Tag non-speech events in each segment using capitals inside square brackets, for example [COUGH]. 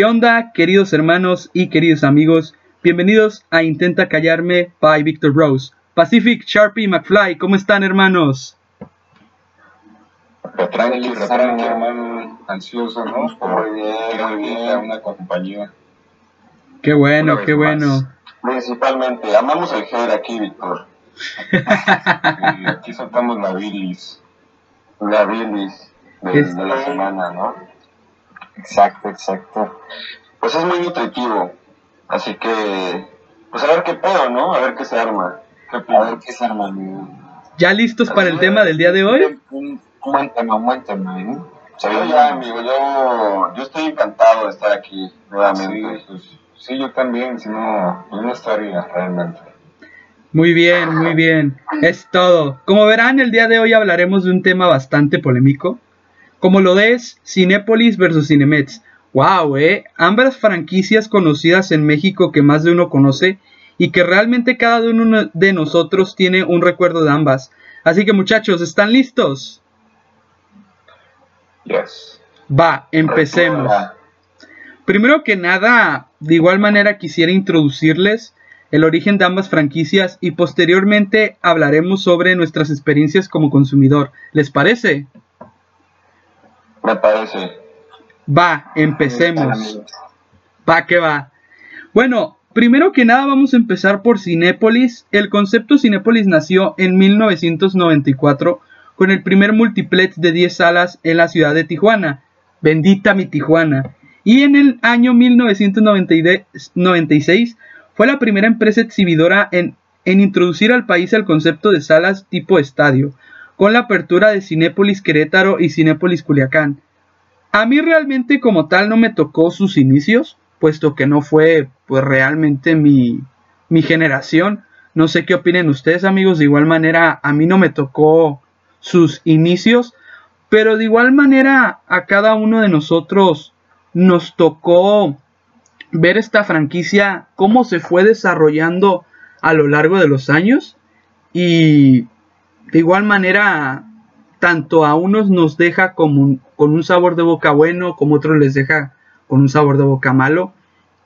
¿Qué onda, queridos hermanos y queridos amigos? Bienvenidos a Intenta Callarme by Victor Rose. Pacific, Sharpie, McFly, ¿cómo están, hermanos? Tranqui, tranqui, hermano, ansioso, ¿no? Por bien, muy bien, una compañía. Qué bueno, qué bueno. Principalmente, amamos el hair aquí, Víctor. [LAUGHS] y aquí soltamos la bilis. La bilis de, de la semana, ¿no? Exacto, exacto. Pues es muy nutritivo. Así que, pues a ver qué pedo, ¿no? A ver qué se arma. a ver qué se arma, amigo. ¿Ya listos para el tema del día de hoy? Tema, ¿eh? yo ya, amigo, yo, yo estoy encantado de estar aquí nuevamente. Sí, pues, sí yo también, si no, pues no estaría realmente. Muy bien, muy bien. Es todo. Como verán, el día de hoy hablaremos de un tema bastante polémico, como lo es Cinépolis versus Cinemex. Wow, eh. Ambas franquicias conocidas en México que más de uno conoce y que realmente cada uno de nosotros tiene un recuerdo de ambas. Así que muchachos, ¿están listos? Yes. Va, empecemos. Primero que nada, de igual manera quisiera introducirles el origen de ambas franquicias y posteriormente hablaremos sobre nuestras experiencias como consumidor. ¿Les parece? Me parece. Va, empecemos. Va que va. Bueno, primero que nada vamos a empezar por Cinépolis. El concepto Cinépolis nació en 1994 con el primer multiplex de 10 salas en la ciudad de Tijuana. Bendita mi Tijuana. Y en el año 1996 fue la primera empresa exhibidora en, en introducir al país el concepto de salas tipo estadio, con la apertura de Cinépolis Querétaro y Cinépolis Culiacán. A mí realmente como tal no me tocó sus inicios, puesto que no fue pues realmente mi, mi generación. No sé qué opinen ustedes amigos, de igual manera a mí no me tocó sus inicios, pero de igual manera a cada uno de nosotros nos tocó ver esta franquicia, cómo se fue desarrollando a lo largo de los años y de igual manera tanto a unos nos deja como con un sabor de boca bueno, como otros les deja con un sabor de boca malo.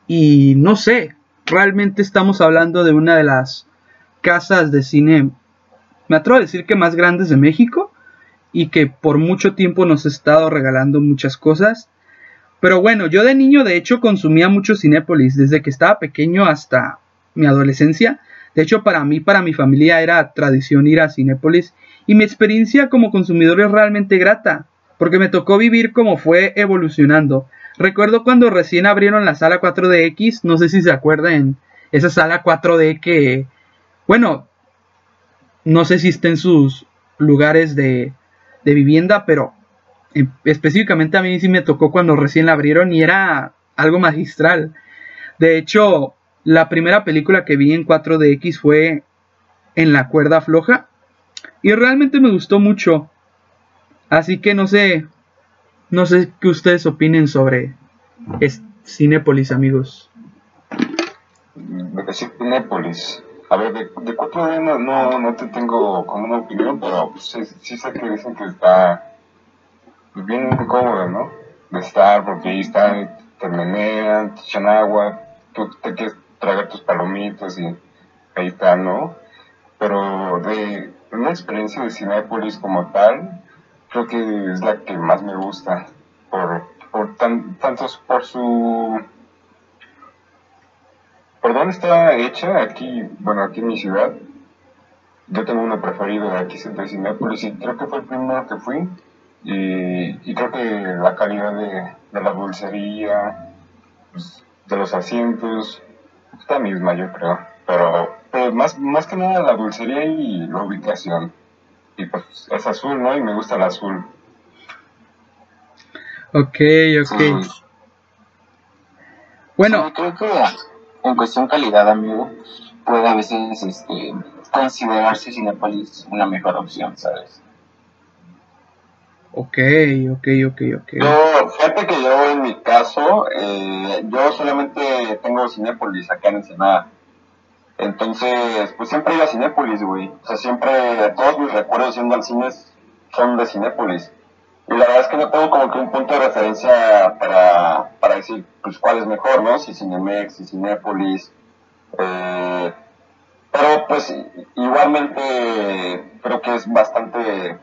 Y no sé, realmente estamos hablando de una de las casas de cine, me atrevo a decir que más grandes de México y que por mucho tiempo nos ha estado regalando muchas cosas. Pero bueno, yo de niño de hecho consumía mucho Cinépolis, desde que estaba pequeño hasta mi adolescencia. De hecho, para mí, para mi familia era tradición ir a Cinépolis y mi experiencia como consumidor es realmente grata, porque me tocó vivir como fue evolucionando. Recuerdo cuando recién abrieron la sala 4DX, no sé si se acuerdan, esa sala 4D que, bueno, no sé si está en sus lugares de, de vivienda, pero específicamente a mí sí me tocó cuando recién la abrieron y era algo magistral. De hecho, la primera película que vi en 4DX fue En la cuerda floja y realmente me gustó mucho. Así que no sé, no sé qué ustedes opinen sobre Cinépolis, amigos. Cinépolis. A ver, de, de 4D no, no, te tengo como una opinión, pero pues, sí, sé que dicen que está bien cómodo, ¿no? De estar, porque ahí están, te menean, tú te quieres tragar tus palomitas y ahí está, ¿no? Pero de una experiencia de Cinepolis como tal, creo que es la que más me gusta, por, por tan, tantos por su... ¿Por dónde está hecha? Aquí, bueno, aquí en mi ciudad. Yo tengo uno preferido de aquí de Cinepolis y creo que fue el primero que fui. Y, y creo que la calidad de, de la dulcería, pues, de los asientos, está misma, yo creo. Pero pero más, más que nada la dulcería y la ubicación. Y pues es azul, ¿no? Y me gusta el azul. Ok, ok. Bueno. creo que en cuestión calidad, amigo, puede a veces este, considerarse Cinepolis una mejor opción, ¿sabes? Ok, ok, ok, ok. Yo, fíjate que yo en mi caso, eh, yo solamente tengo Cinepolis acá en Ensenada. Entonces, pues siempre iba a Cinépolis, güey. O sea, siempre, todos mis recuerdos siendo al cine son de Cinépolis. y la verdad es que no tengo como que un punto de referencia para, para decir, pues, cuál es mejor, ¿no? Si Cinemex, si Cinépolis. Eh, pero, pues, igualmente creo que es bastante,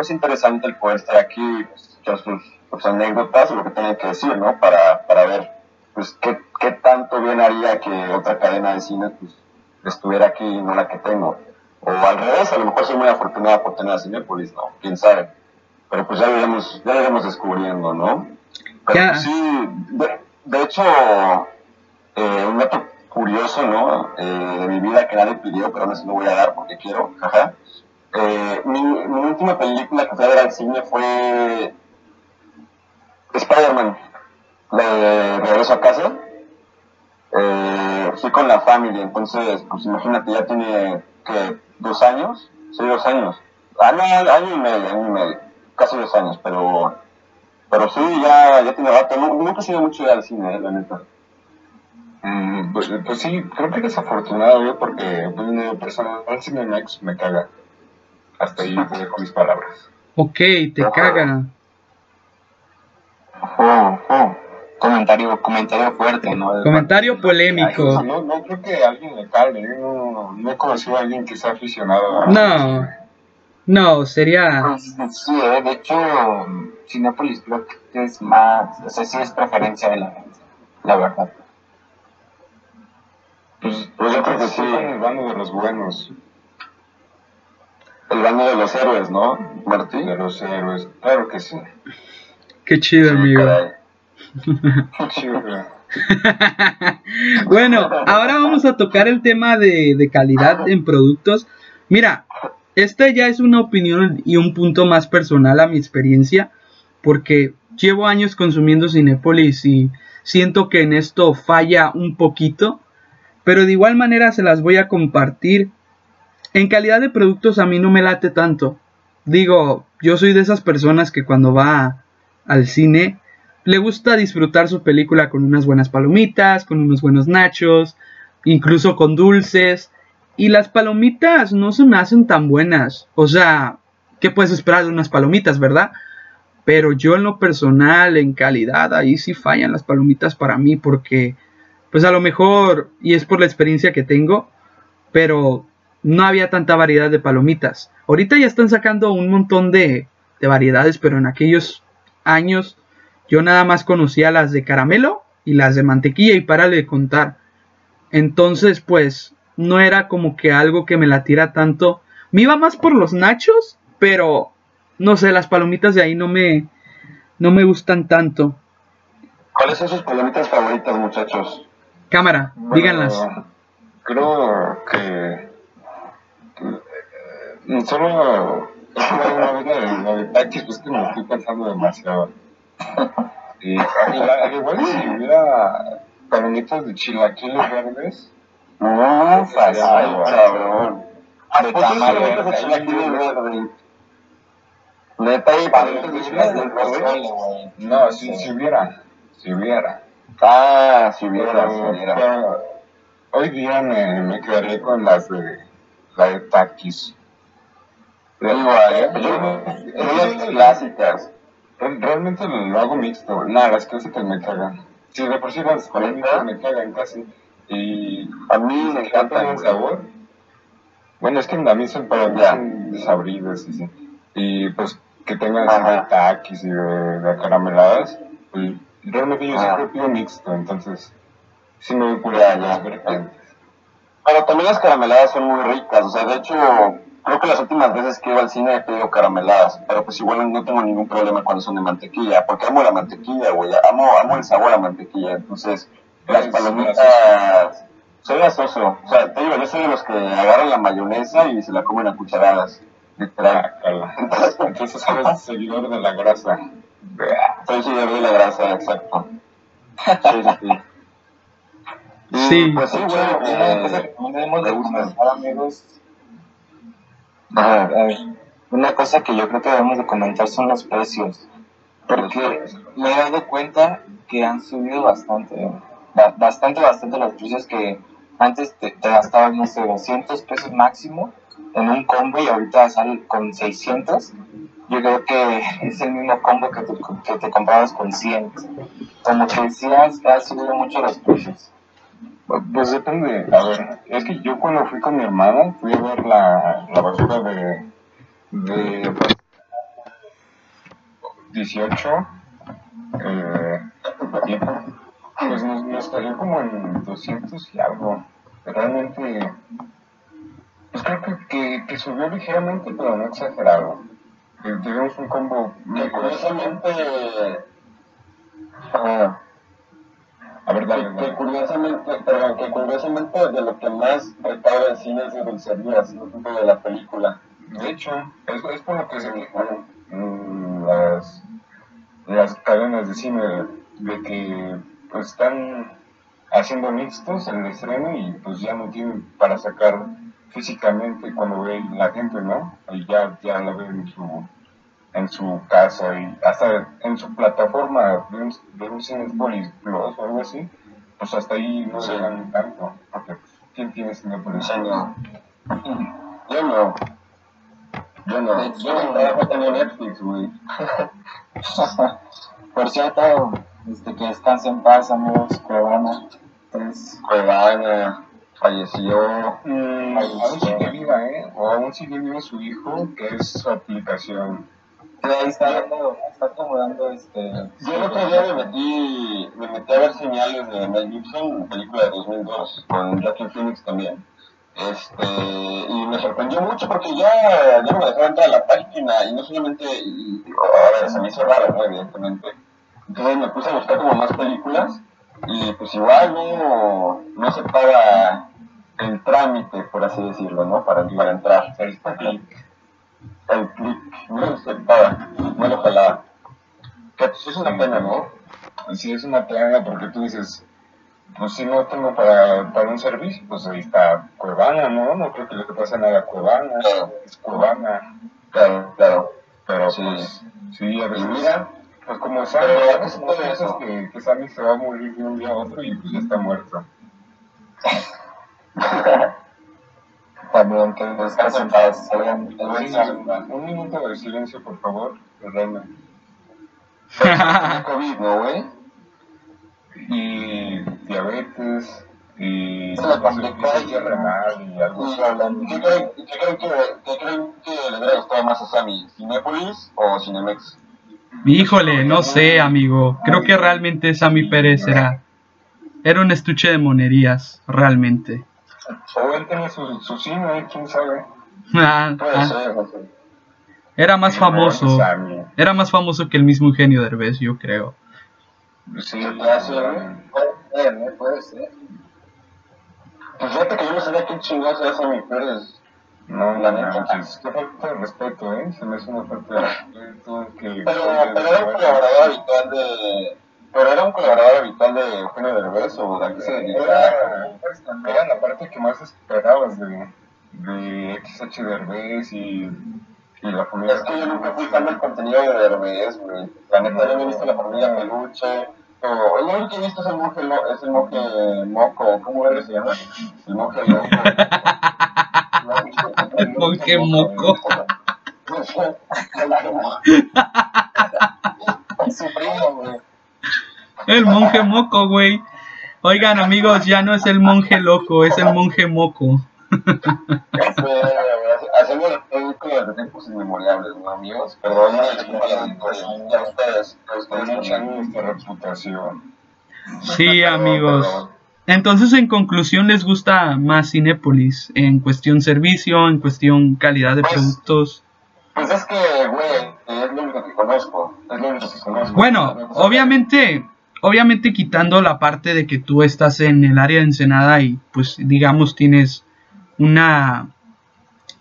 pues, interesante el poder estar aquí, pues, echar sus, sus anécdotas lo que tengan que decir, ¿no? Para, para ver, pues, qué, qué tanto bien haría que otra cadena de cine, pues, estuviera aquí y no la que tengo. O al revés, a lo mejor soy muy afortunada por tener a Cinépolis, ¿no? Quién sabe. Pero pues ya lo iremos, ya lo iremos descubriendo, ¿no? Pero pues, sí, de, de hecho, eh, un dato curioso, ¿no? Eh, de mi vida que nadie pidió, pero aún así lo voy a dar porque quiero, jaja. Eh, mi, mi última película que fui a ver al cine fue Spider-Man, de Regreso a Casa. Eh, fui con la familia, entonces, pues imagínate, ya tiene, que ¿Dos años? Sí, dos años. Año, año y medio, año y medio. Casi dos años, pero... Pero sí, ya, ya tiene rato. Nu- Nunca he sido mucho al cine, eh, la neta. Mm, pues, pues sí, creo que desafortunado, güey, porque pues, en lo personal Cinemex me caga. Hasta ahí te dejo mis palabras. Ok, te caga. Oh, oh. Comentario, comentario fuerte, ¿no? Comentario polémico. Ay, no, no creo que a alguien le calme, yo no, no he conocido a alguien que sea aficionado a... No. No, sería. Pues, sí, eh, de hecho, Cinepolis creo que es más, o sea, sí es preferencia de la gente, la verdad. Pues, Pues yo creo que sí. en el bando de los buenos, El bando de los héroes, ¿no, Martín? de los héroes, claro que sí. Qué chido, amigo. Caray. [LAUGHS] Qué chido. Bueno, ahora vamos a tocar el tema de, de calidad en productos. Mira, esta ya es una opinión y un punto más personal a mi experiencia, porque llevo años consumiendo Cinépolis y siento que en esto falla un poquito, pero de igual manera se las voy a compartir. En calidad de productos a mí no me late tanto. Digo, yo soy de esas personas que cuando va al cine le gusta disfrutar su película con unas buenas palomitas, con unos buenos nachos, incluso con dulces. Y las palomitas no se me hacen tan buenas. O sea, ¿qué puedes esperar de unas palomitas, verdad? Pero yo en lo personal, en calidad, ahí sí fallan las palomitas para mí porque, pues a lo mejor, y es por la experiencia que tengo, pero no había tanta variedad de palomitas. Ahorita ya están sacando un montón de, de variedades, pero en aquellos años yo nada más conocía las de caramelo y las de mantequilla y párale de contar. Entonces, pues, no era como que algo que me la tira tanto. Me iba más por los nachos, pero no sé, las palomitas de ahí no me no me gustan tanto. ¿Cuáles son sus palomitas favoritas, muchachos? Cámara, Bueno, díganlas. Creo que... eh, Solo... Es una vez la de, la de Takis, pues que me estoy pensando demasiado. [LAUGHS] Y, al igual si hubiera palomitas de chilaquiles verdes, No, fácil, Ay, cabrón. ¿A De de verde, chilaquiles verde? Neta, y palomitas de chilaquiles no, si, si hubiera, si hubiera. Ah, si hubiera, si hubiera. hoy día me, me quedaré con las de la de Takis. Yo- clásicas. Re- Realmente lo, hago mixto. Nada, las clásicas me cagan. Sí, de por sí las palomitas me cagan casi. Y A mí me me encanta encantan, el sabor. Bueno, es que a mí son para mí son desabridos y sí. Y pues que tengan así de taquis y de, de carameladas. Pues, realmente yo siempre pido mixto, entonces sí me voy por las vertientes. Pero también las carameladas son muy ricas. O sea, de hecho, creo que las últimas veces que iba al cine he pedido carameladas. Pero pues igual no tengo ningún problema cuando son de mantequilla. Porque amo la mantequilla, güey. Amo, amo el sabor a mantequilla. Entonces, las palomitas... Soy gasoso. O sea, te digo, yo soy de los que agarran la mayonesa y se la comen a cucharadas. Literal. Guácala. Entonces eres seguidor de la grasa. Soy seguidor de la grasa, exacto. Sí, sí, sí. Pues sí, cosa eh, que también debemos de amigos, Ajá. a ver, una cosa que yo creo que debemos de comentar son los precios. Porque me he dado cuenta que han subido bastante. Ba- bastante, bastante los precios que antes te, te gastabas, no sé, 200 pesos máximo en un combo y ahorita sale con 600. yo creo que [LAUGHS] es el mismo combo que, que te comprabas con 100. Como que decías, ha subido mucho los precios. Pues depende, a ver, es que yo cuando fui con mi hermano fui a ver la, la basura de, de 18 eh, pues nos, nos salió como en 200 y algo. Realmente, pues creo que, que, que subió ligeramente, pero no exagerado. Eh, Tuvimos un combo Que curiosamente. ah, A ver, dale, que, curiosamente, perdón, que curiosamente de lo que más recauda el cine es de dulcerías, de la película. De hecho, es, es por lo que se quejaron mm, las, las cadenas de cine de que pues están haciendo mixtos el estreno y pues ya no tienen para sacar físicamente cuando ve la gente, ¿no? Y ya, ya la ve en su, en su casa y hasta en su plataforma de un, de un Cinepolis Plus o algo así, pues hasta ahí no Sí. le dan tanto, porque pues, ¿quién tiene Cinepolis? Yo no. Yo no. Yo no. Yo no trabajo tengo Netflix, güey. [LAUGHS] Por cierto, este, que descanse en paz, amigos, Cuevana. Entonces, Cuevana falleció. Mm, aún sigue viva, ¿eh? O aún sigue vivo su hijo, que es su aplicación. Ahí está dando, está acomodando este. Yo el otro día me metí, me metí a ver señales de Mel Gibson, película de 2002, con Joaquin Phoenix también. Este, y me sorprendió mucho porque ya, ya me dejaba entrar a la página y no solamente, y, a ver, se me hizo raro, ¿no? Evidentemente. Entonces me puse a buscar como más películas y pues igual no, no se paga el trámite, por así decirlo, ¿no? Para, para entrar. El click. No se paga, no lo jalaba. Que pues, es una pena, ¿no? Sí, es una pena porque tú dices, pues si no tengo para, para un servicio, pues ahí está Cuevana, ¿no? No creo que le pase nada a Cuevana, Claro. es Cuevana. Claro, claro. Pero Sí. pues, sí, a veces, mira, pues como Sammy, no piensas que, que Sammy se va a morir de un día a otro y pues ya está muerto. [LAUGHS] También que buen Sí, Sam. un minuto de silencio, por favor, Reina. [LAUGHS] COVID, ¿no, güey? Y diabetes, y Se renal y algo así. ¿Qué creen, qué creen que, qué creen que le hubiera gustado más a Sammy? ¿Cinépolis o Cinemex? Híjole, no sé, amigo. Creo que realmente Sammy Pérez era, era un estuche de monerías, realmente. O él tiene su, su cine, quién sabe. [LAUGHS] Ah, Puede ah, ser, no sé. era más famoso. Era más famoso que el mismo Eugenio Derbez, yo creo. Sí, Ya sé, güey. Puede ser, ¿eh? Puede ser. Pues fíjate que yo no sabía quién chingados era Sammy Pérez. No, La neta. Qué falta de respeto, ¿eh? Se me hace una falta de respeto que... Pero, pero era un colaborador habitual de... Pero era un colaborador habitual de Eugenio Derbez o de a qué se dedicaba. Era, era la parte que más esperabas de, de XH Derbez y, y la familia. Es que yo nunca fui fan del contenido de Derbez, güey. La neta, yo he visto la familia Peluche. O el único que he visto es el monje, lo- es el monje moco. ¿Cómo verga se llama? El monje loco. El monje moco. Su primo, güey. El monje moco, güey. Oigan, amigos, ya no es el monje loco, es el monje moco. Hacemos el producto de tiempos inmemorables, ¿no, amigos? Perdón, ya ustedes, echando también. nuestra reputación. Sí, amigos. Entonces, en conclusión, ¿les gusta más Cinépolis? En cuestión servicio, en cuestión calidad de Pues, productos. Pues es que, güey, es lo único que conozco. Es lo único que conozco. Bueno, obviamente, obviamente quitando la parte de que tú estás en el área de Ensenada y pues digamos tienes una,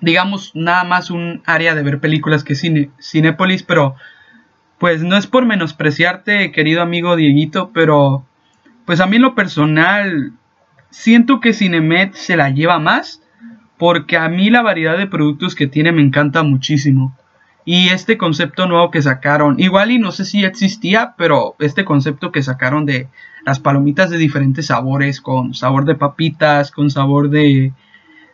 digamos nada más un área de ver películas que cine, Cinépolis, pero pues no es por menospreciarte, querido amigo Dieguito, pero pues a mí en lo personal siento que Cinemet se la lleva más porque a mí la variedad de productos que tiene me encanta muchísimo. Y este concepto nuevo que sacaron, igual y no sé si ya existía, pero este concepto que sacaron de las palomitas de diferentes sabores, con sabor de papitas, con sabor de,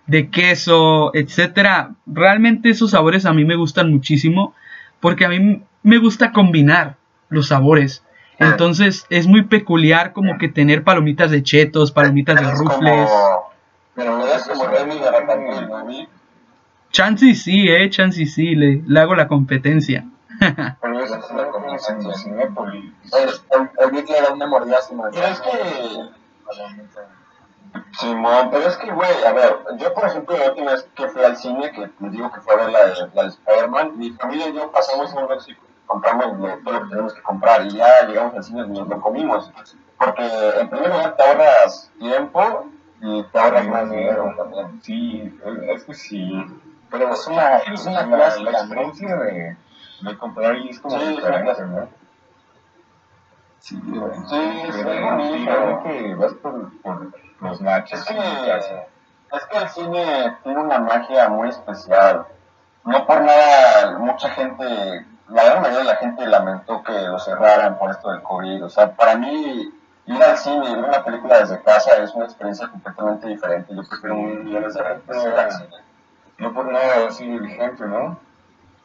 de queso, etcétera. Realmente esos sabores a mí me gustan muchísimo. porque a mí me gusta combinar los sabores. Entonces es muy peculiar como que tener palomitas de chetos, palomitas de Es rufles. Pero no es como. Chance y sí, eh, chance y sí, le, le hago la competencia. [LAUGHS] Pero es le da una mordida a su madre. Pero que- Simón, pero es que, güey, a ver, yo por ejemplo la última vez que fui al cine, que les digo que fue a ver la de, la de Spider-Man, mi familia y yo pasamos un rato y compramos lo- todo lo que tenemos que comprar y ya llegamos al cine y nos lo comimos. Porque en primer lugar te ahorras tiempo y te ahorras más dinero también. Sí, es que sí. Pero Es una- es una clásica, la experiencia de, de comprar ahí es como Sí, diferente. ¿no? Sí. Sí, es bonito. Realmente vas por, por los nachos. Es que, y es que el cine tiene una magia muy especial. No por nada, mucha gente, la gran mayoría de la gente lamentó que lo cerraran por esto del COVID. O sea, para mí, ir al cine y ver una película desde casa es una experiencia completamente diferente. Yo prefiero un millones de veces ir al cine. No por nada sigue vigente, ¿no?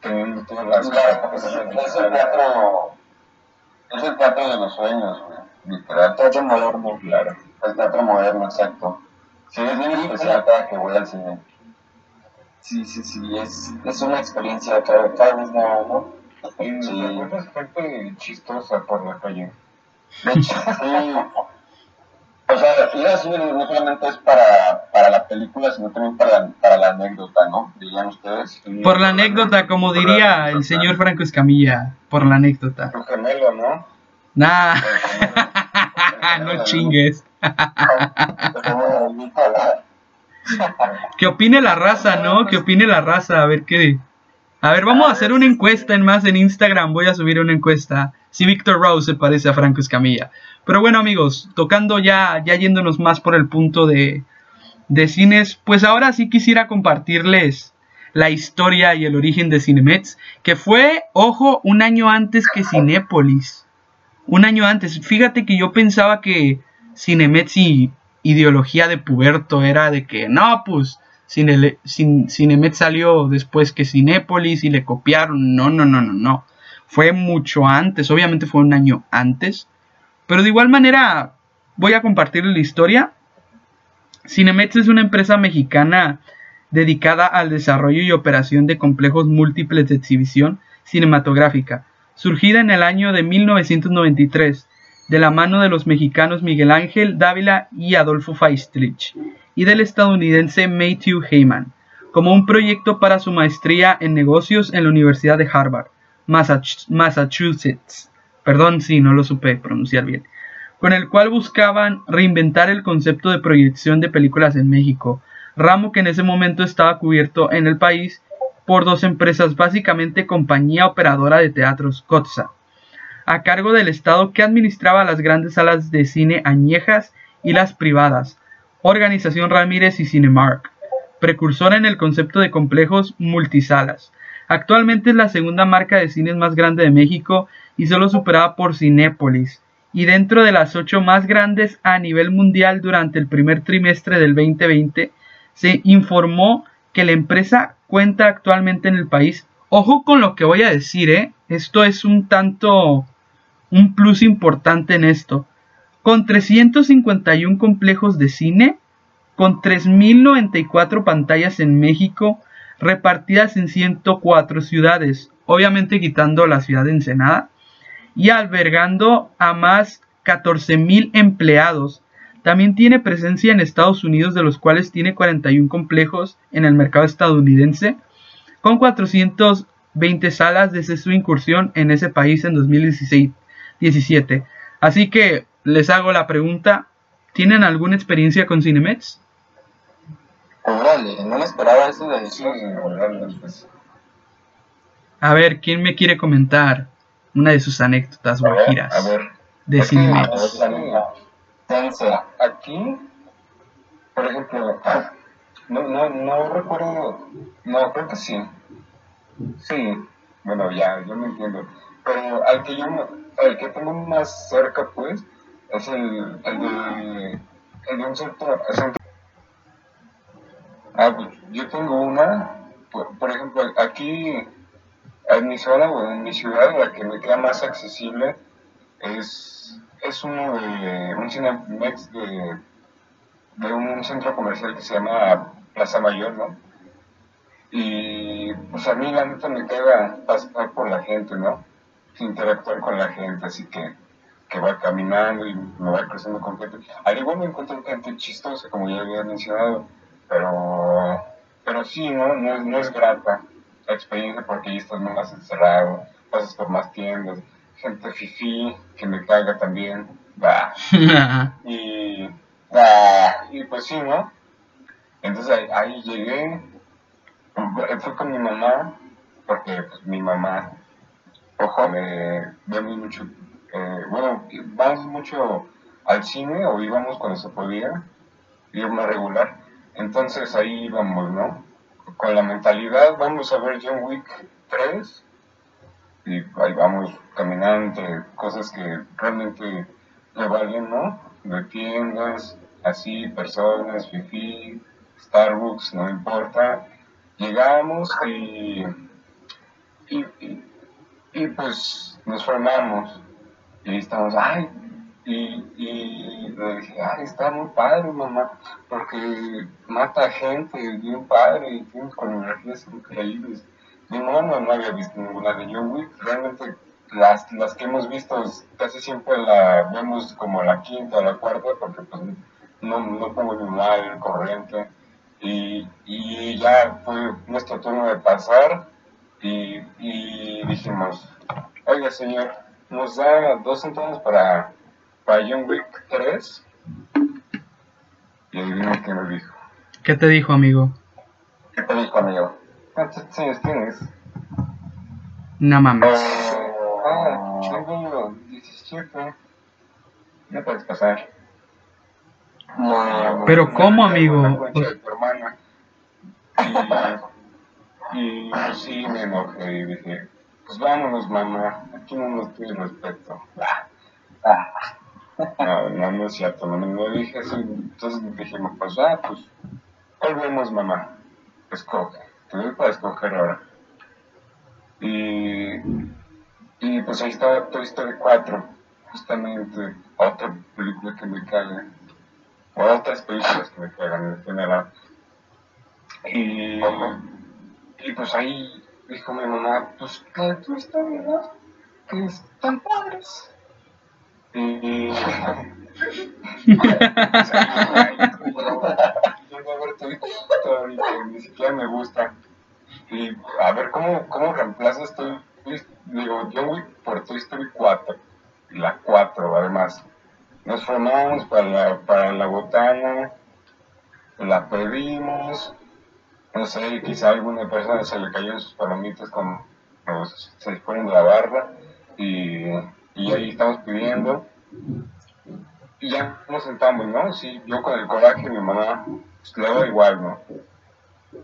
Teniendo todas las Claro, es, es el teatro, es el teatro de los sueños, güey, literal. Teatro moderno. Claro. El teatro moderno, exacto. Sí, es bien especial cada que voy al cine. Sí, sí, sí, es, es una experiencia cada, cada vez nueva, ¿no? Y Sí. encuentras gente chistosa por la calle. De [LAUGHS] hecho, sí. O sea, ir al cine no solamente es para, para la película, sino también para, para la anécdota, ¿no? Dirían ustedes. Por la anécdota, como diría el señor Franco Escamilla, por la anécdota. Tu gemelo, ¿no? Nah, [LAUGHS] no chingues. Que opine la raza, ¿no? Que opine la raza, a ver qué. A ver, vamos a hacer una encuesta en más en Instagram. Voy a subir una encuesta. Si Victor Rose se parece a Franco Escamilla. Pero bueno, amigos, tocando ya, ya yéndonos más por el punto de, de cines, pues ahora sí quisiera compartirles la historia y el origen de Cinemex, que fue, ojo, un año antes que Cinépolis. Un año antes. Fíjate que yo pensaba que Cinemex y ideología de puberto era de que no, pues Cine, salió después que Cinépolis y le copiaron. No, no, no, no, no. Fue mucho antes, obviamente fue un año antes. Pero de igual manera voy a compartir la historia. Cinemex es una empresa mexicana dedicada al desarrollo y operación de complejos múltiples de exhibición cinematográfica, surgida en el año de 1993 de la mano de los mexicanos Miguel Ángel Dávila y Adolfo Feistlich, y del estadounidense Matthew Heyman, como un proyecto para su maestría en negocios en la Universidad de Harvard, Massach- Massachusetts. Perdón si no lo supe pronunciar bien. Con el cual buscaban reinventar el concepto de proyección de películas en México, ramo que en ese momento estaba cubierto en el país por dos empresas, básicamente compañía operadora de teatros, COTSA, a cargo del Estado que administraba las grandes salas de cine añejas y las privadas, Organización Ramírez y Cinemark, precursora en el concepto de complejos multisalas. Actualmente es la segunda marca de cines más grande de México y solo superada por Cinépolis, y dentro de las ocho más grandes a nivel mundial durante el primer trimestre del 2020, se informó que la empresa cuenta actualmente en el país. Ojo con lo que voy a decir, ¿eh? Esto es un tanto un plus importante en esto. Con 351 complejos de cine, con 3.094 pantallas en México, repartidas en 104 ciudades, obviamente quitando la ciudad de Ensenada, y albergando a más 14.000 empleados. También tiene presencia en Estados Unidos, de los cuales tiene 41 complejos en el mercado estadounidense, con 420 salas desde su incursión en ese país en 2016 17. Así que les hago la pregunta, ¿tienen alguna experiencia con Cinemex? Órale, no me esperaba eso de pues. A ver, ¿quién me quiere comentar una de sus anécdotas a ver. de Cinemex? aquí, por ejemplo, no, no, no recuerdo, no, creo que sí. Sí, bueno, ya, yo me entiendo. Pero al que yo, al que tengo más cerca, pues, es el, el de, el un centro, centro- Ah, pues yo tengo una, por, por ejemplo, aquí en mi zona o en mi ciudad, la que me queda más accesible es, es uno de un Cinemex de, de un centro comercial que se llama Plaza Mayor, ¿no? Y pues a mí la neta me queda pasar por la gente, ¿no? Interactuar con la gente, así que, que va caminando y me va con gente. Al igual me encuentro gente chistosa, como ya había mencionado, pero, pero sí, ¿no? No es, no es grata la experiencia porque ahí estás más encerrado, pasas por más tiendas, gente fifí que me caga también, va. [LAUGHS] y, bah, y pues sí, ¿no? Entonces ahí, ahí llegué, fui con mi mamá, porque pues, mi mamá, ojo, me vemos mucho, eh, bueno, vamos mucho al cine o íbamos cuando se podía, íbamos regular, entonces ahí íbamos, ¿no? Con la mentalidad, vamos a ver John Wick 3 y ahí vamos caminando entre cosas que realmente le valen, ¿no? De tiendas, así, personas, fifi, Starbucks, no importa. Llegamos y, y, y, y pues nos formamos y estamos, ay, y, y le dije, ay, está muy padre, mamá, porque mata gente, bien padre, y tiene coreografías increíbles. Mi mamá no, había visto ninguna de John Wick, realmente las, las que hemos visto casi siempre la vemos como la quinta o la cuarta, porque pues no, no pongo ni mal corriente. Y, y ya fue nuestro turno de pasar y, y dijimos, oiga señor, nos da dos centavos para para John Wick 3. Y adivina qué me dijo. ¿Qué te dijo, amigo? ¿Qué te dijo, amigo? ¿Cuántos años tienes? No mames. Ah, tengo 17. No puedes pasar. No, Pero ¿cómo, La amigo? concha de tu hermana. Y, y pues sí, me enojé y dije, pues vámonos, mamá. Aquí no nos tiene respeto. Ah, No, no, no es cierto, no, no dije eso. Entonces dijimos, pues, ah, pues, hoy vemos, mamá. Escoge, te doy para escoger ahora. Y, y pues ahí estaba Toy Story 4, justamente, otra película que me caga. O otras películas que me cagan en general. Y, y pues ahí dijo mi mamá, pues, que Toy Story, ¿no? Que están padres. Y. Yendo a ver Toy Story, que ni siquiera me gusta. Y a ver cómo, cómo reemplazas Toy Digo, John Wick por Toy Story 4. Y la 4, además. Nos formamos para la, para la botana, la pedimos. No sé, quizá alguna persona se le cayó en sus palomitas cuando se fueron de la barra. Y y ahí estamos pidiendo. Y ya nos sentamos, ¿no? Sí, yo con el coraje, mi mamá, pues le da igual, ¿no?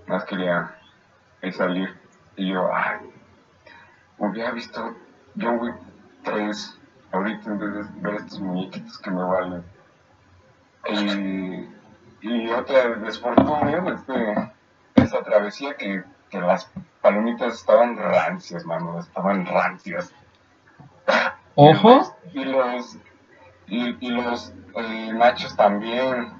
Más quería salir. Y yo, ay, hubiera visto John Wick 3 ahorita en vez de ver estos muñequitos que me valen. Y, y otra desfortuna de este, esa travesía que, que las palomitas estaban rancias, mano, estaban rancias. Ojo. Y los, y, y los eh, nachos también.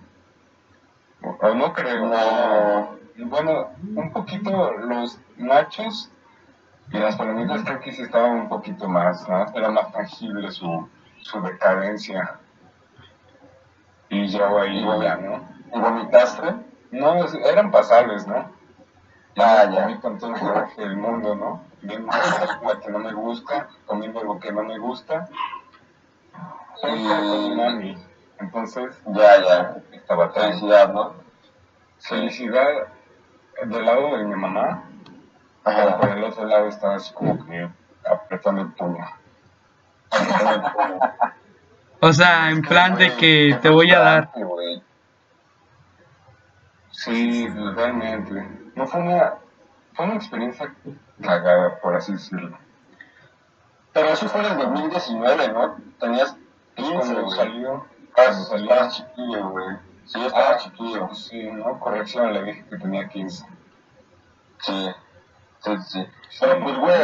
O, no creo. no. Y Bueno, un poquito los nachos y las palomitas creo que sí estaban un poquito más, ¿no? Era más tangible su, su decadencia. Y yo ahí, ya, ¿no? ¿Y vomitaste? No, eran pasables, ¿no? Ah, Ya, ya. a mí con todo el coraje del mundo, ¿no? Viendo una película que no me gusta, comiendo algo que no me gusta. Soy Y-. Entonces, Ya, ya. estaba Felicidad, ¿no? felicidad del lado de mi mamá, pero Ajá. por el otro lado estaba así como que apretando el puño. Apretando el puño. O sea, en plan de que te voy a dar. Sí, realmente. No fue una, fue una experiencia cagada, por así decirlo. Pero eso fue en el 2019, ¿no? Tenías 15, Cuando güey. salió, Estabas salió, estabas chiquillo, güey. Sí, estaba Ah, chiquillo. Sí, no, corrección, le dije que tenía 15. Sí. Sí, sí. Pero pues, güey,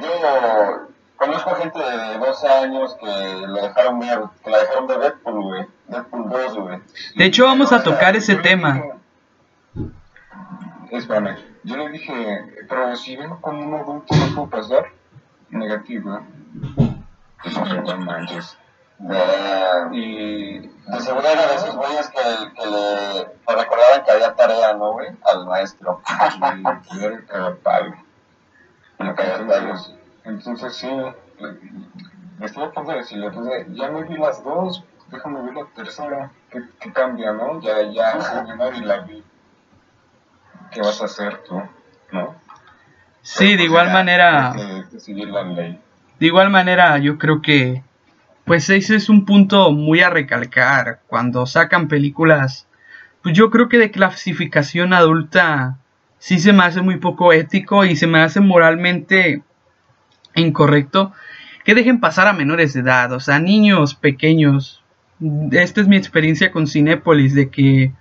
yo conozco gente de 12 años que lo dejaron ver, que la dejaron ver Deadpool, güey. Deadpool 2, güey. De hecho, vamos a tocar ese Yo tema. Espérame, yo le dije, pero si vengo con un adulto no puedo pasar. Negativo. ¿eh? Pues no manches. De, Y de seguro era de esos güeyes que, que le que recordaban que había tarea, ¿no, güey? Al maestro. y ver cada palo. Palos. Entonces sí, le- estoy a punto de decirle, pues eh, ya me vi las dos, déjame ver la tercera, ¿qué, qué cambia, no? Ya, ya y la vi. ¿Qué vas a hacer tú? ¿No? Sí, de igual manera, Hay que seguir la ley. de igual manera, yo creo que, pues ese es un punto muy a recalcar cuando sacan películas. Pues yo creo que de clasificación adulta sí se me hace muy poco ético y se me hace moralmente incorrecto que dejen pasar a menores de edad, o sea, niños pequeños. Esta es mi experiencia con Cinépolis, de que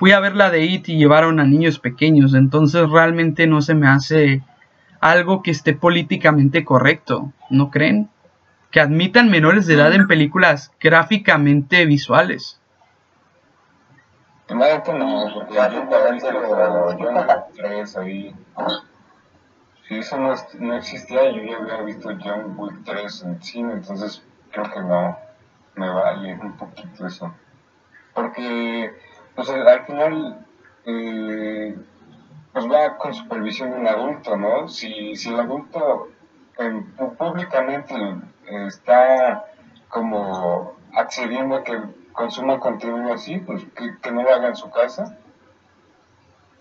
fui a ver la de IT y llevaron a niños pequeños, entonces realmente no se me hace algo que esté políticamente correcto, ¿no creen? Que admitan menores de edad en películas gráficamente visuales. Porque John 3 ahí. Si eso no, no existía, yo ya había visto John Wick 3 en cine, entonces creo que no me vale un poquito eso. Porque, pues al al final, eh, pues va con supervisión de un adulto, ¿no? Si, si el adulto eh, pu- públicamente eh, está como accediendo a que consuma contenido así, pues que, que no lo haga en su casa.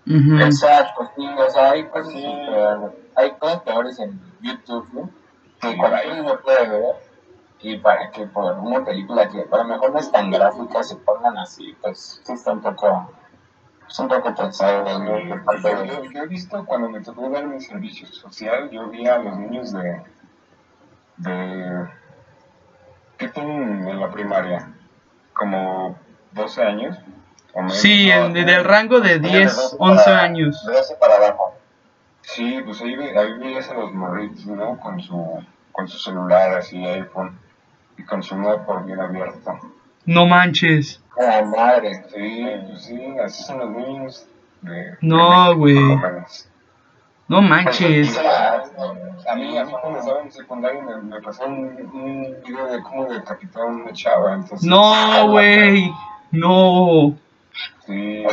Ujú. Exacto, sí, o sea, hay cosas, super- hay cosas peores en YouTube, ¿no? Que cualquiera no puede ver. Y para que por una película que a lo mejor no es tan gráfica se pongan así, pues sí está un poco, es un poco pensado, ¿no? Yo, de- yo- yo he visto cuando me tocó dar mi servicio social, yo vi a los niños de, de ¿qué tienen en la primaria? Como 12 años o menos. Sí, en- del rango de 10, 11 años. De 12 para abajo. Sí, pues ahí, ve- ahí veías a los morritos, ¿no? Con su, con su celular así, iPhone, y con su por bien abierto. No manches. Ah, madre. Sí, pues sí, así son los niños de... No, güey. No manches. A mí, a mí cuando estaba en secundaria me, me pasó un, un video de cómo decapitaron a una chava, entonces... No, güey. No. Sí,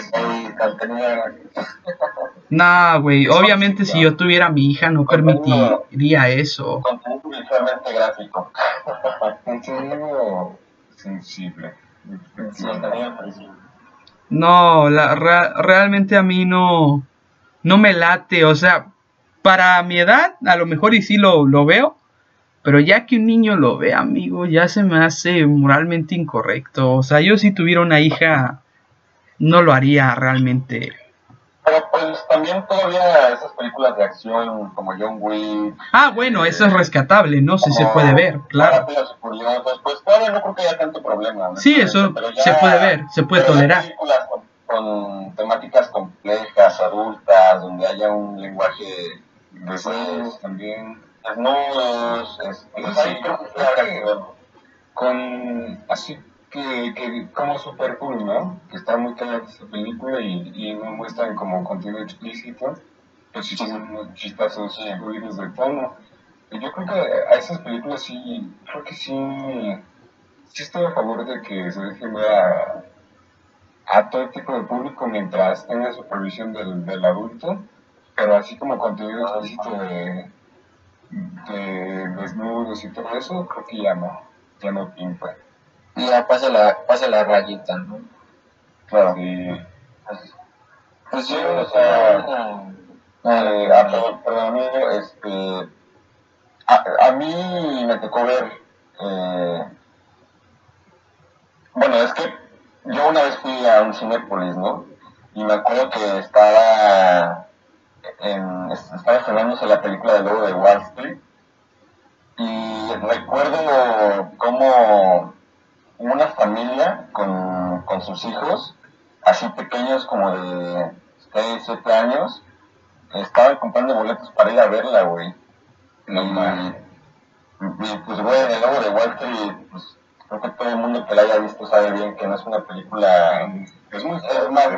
Nah, güey. Obviamente si yo tuviera a mi hija no permitiría eso. gráfico. [LAUGHS] contenido sensible. No, la, realmente a mí no, no me late. O sea, para mi edad, a lo mejor y sí lo, lo veo. Pero ya que un niño lo ve, amigo, ya se me hace moralmente incorrecto. O sea, yo si tuviera una hija, no lo haría realmente. Pero pues también todavía esas películas de acción como John Wick. Ah, bueno, eso es rescatable, ¿no? Sí se puede ver, claro. Rápidos y Furiosos, pues todavía no creo que haya tanto problema. ¿no? Sí, eso ya- se puede ver, se puede pero tolerar. películas con, con temáticas complejas, adultas, donde haya un lenguaje Desnudos también. desnudos, este, Sí, sí, creo que. Con así que, como Super Cool, ¿no? Que está muy clara esta película y, no muestran como contenido explícito, pues sí son unos chistazos subidos de tono. Y yo creo que a esas películas sí, creo que sí, sí estoy a favor de que se deje ver a, a todo tipo de público mientras tenga supervisión del, del adulto, pero así como contenido explícito de, de desnudos y todo eso, creo que ya no, ya no pinta. Y ya pasa la, pasa la rayita, ¿no? Claro. Sí. Pues sí, o sea, sea, eh, ah, perdón, perdón, amigo, este, a, a mí me tocó ver, eh, bueno, es que yo una vez fui a un Cinépolis, ¿no? Y me acuerdo que estaba, en, estaba estrenándose la película de Lobo de Wall Street, y recuerdo cómo una familia con, con sus hijos, así pequeños como de 6, 7 años, estaba comprando boletos para ir a verla, güey. No mames. Y pues, güey, el lobo de Wall Street, pues creo que todo el mundo que la haya visto sabe bien que no es una película. Es muy Es más,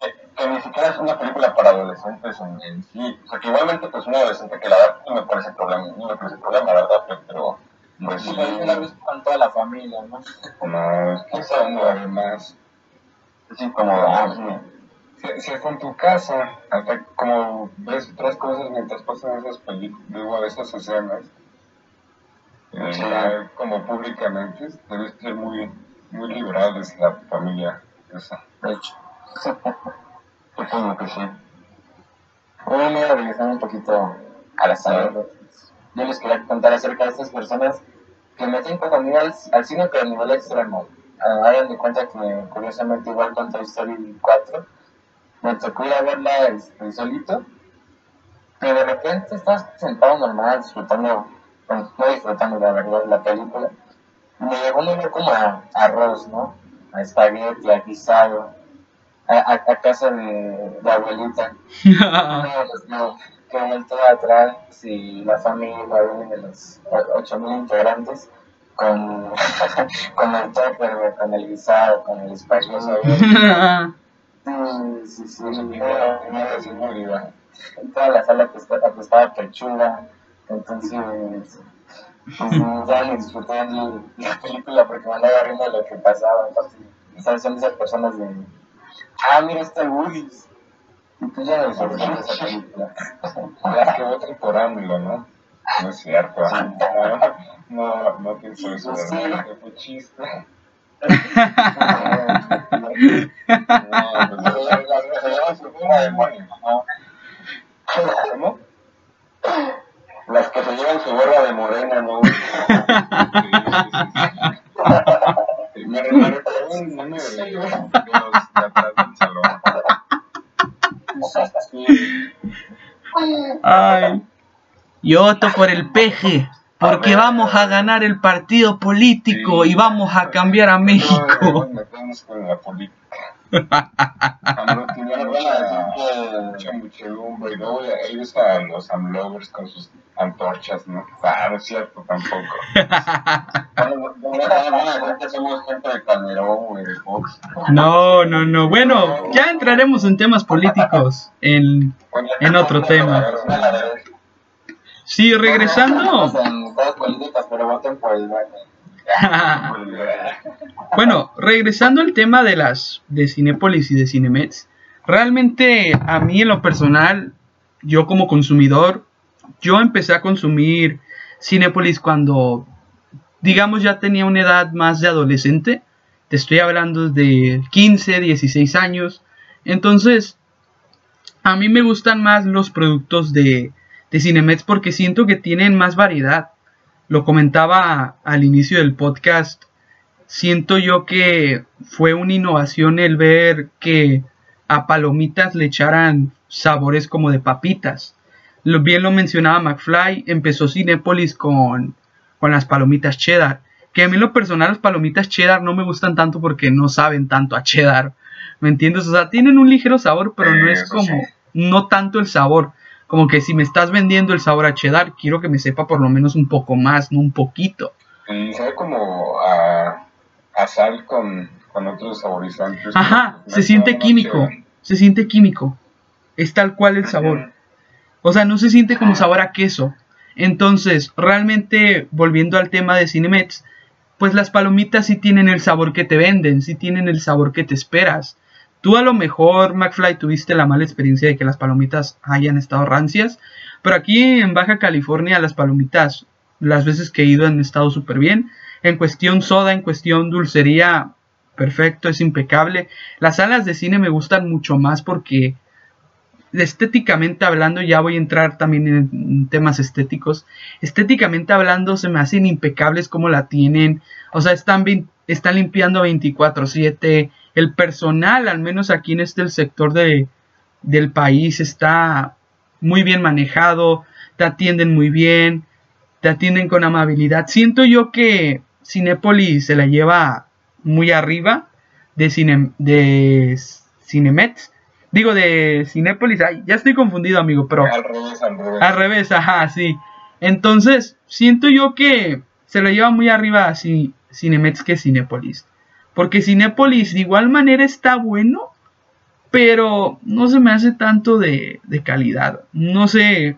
que, que ni siquiera es una película para adolescentes en, en sí. O sea, que igualmente, pues un adolescente que la da, no me parece problema, no me parece problema, la verdad, pero. Pues sí, Pues, la ves con toda la familia, ¿no? [LAUGHS] No, es que sí, como. ah, sí. Si, si hasta en tu casa, hasta como ves otras cosas mientras pasan esas películas, digo, esas escenas, eh, Sí. como públicamente, debes ser muy, muy liberal desde la familia. Esa. De hecho. [LAUGHS] Supongo que sí. Bueno, regresando un poquito a las anécdotas. Yo les quería contar acerca de estas personas que meten contenido al, al cine, pero a nivel extremo. Ah, hagan de cuenta que, curiosamente, igual con Toy Story 4, me tocó ir a verla este, solito, pero de repente estás sentado normal, disfrutando, bueno, no disfrutando, la verdad, la película. Me llegó un olor como a arroz, ¿no? A espagueti, a guisado, a, a, a casa de, de abuelita. [LAUGHS] No, no, que vuelto atrás y la familia de los o- ocho mil integrantes con, [LAUGHS] con el topper, con el guisado, con el espagueti. [LAUGHS] Sí, sí, sí. Una, señoría. En toda la sala apestaba pechuga. Entonces, pues ya ni disfruté la película porque me andaba riendo de lo que pasaba. Entonces, ¿sabes? Son esas personas de, ah, mira, está el Woody. Y tú ya esa película. Que votan por AMLO, ¿no? No es cierto. No, no, no pienso eso, Sí. ¿verdad? Que fue chiste. No, pues las que se llevan su gorra de morena, ¿no? ¿Cómo? Las que se llevan su gorra de morena, ¿no? güey? Me re- me recordó un Yo voto por el peje. Porque vamos a ganar el partido político y vamos a cambiar a México. metemos con la política. AMLO tiene Bueno, van a decir mucha, mucha muchedumbre y luego ahí ves a los AMLovers con sus antorchas, ¿no? No es cierto tampoco. No, no, no. Bueno, ya entraremos en temas políticos. En, En otro tema. El baño. [LAUGHS] Bueno, regresando al tema de las de Cinépolis y de Cinemex, realmente a mí en lo personal, yo como consumidor, yo empecé a consumir Cinépolis cuando, digamos, ya tenía una edad más de adolescente. Te estoy hablando de 15, 16 años. Entonces, a mí me gustan más los productos de, de Cinemex porque siento que tienen más variedad. Lo comentaba al inicio del podcast siento yo que fue una innovación el ver que a palomitas le echaran sabores como de papitas. Lo, bien lo mencionaba McFly, empezó Cinépolis con, con las palomitas cheddar. Que a mí en lo personal las palomitas cheddar no me gustan tanto porque no saben tanto a cheddar. ¿Me entiendes? O sea, tienen un ligero sabor, pero no es Eso como, no tanto el sabor. Como que si me estás vendiendo el sabor a cheddar, quiero que me sepa por lo menos un poco más, no un poquito. Y sabe como a, a sal con, con otros saborizantes. Ajá, se siente químico. Se siente químico. Es tal cual el sabor. O sea, no se siente como sabor a queso. Entonces, realmente, volviendo al tema de Cinemex, pues las palomitas sí tienen el sabor que te venden, sí tienen el sabor que te esperas. Tú a lo mejor, McFly, tuviste la mala experiencia de que las palomitas hayan estado rancias, pero aquí en Baja California las palomitas, las veces que he ido han estado súper bien. En cuestión soda, en cuestión dulcería, perfecto, es impecable. Las salas de cine me gustan mucho más porque estéticamente hablando, ya voy a entrar también en temas estéticos. Estéticamente hablando, se me hacen impecables como la tienen. O sea, están, están limpiando 24/7. El personal, al menos aquí en este el sector de, del país, está muy bien manejado. Te atienden muy bien. Te atienden con amabilidad. Siento yo que Cinépolis se la lleva muy arriba de, Cine, de Cinemex. Digo, de Cinépolis. Ay, ya estoy confundido, amigo, pero. Al revés, al revés. Al revés, ajá, sí. Entonces, siento yo que se lo lleva muy arriba así Cinemex que Cinépolis. Porque Cinépolis de igual manera está bueno, pero no se me hace tanto de, de calidad. No sé,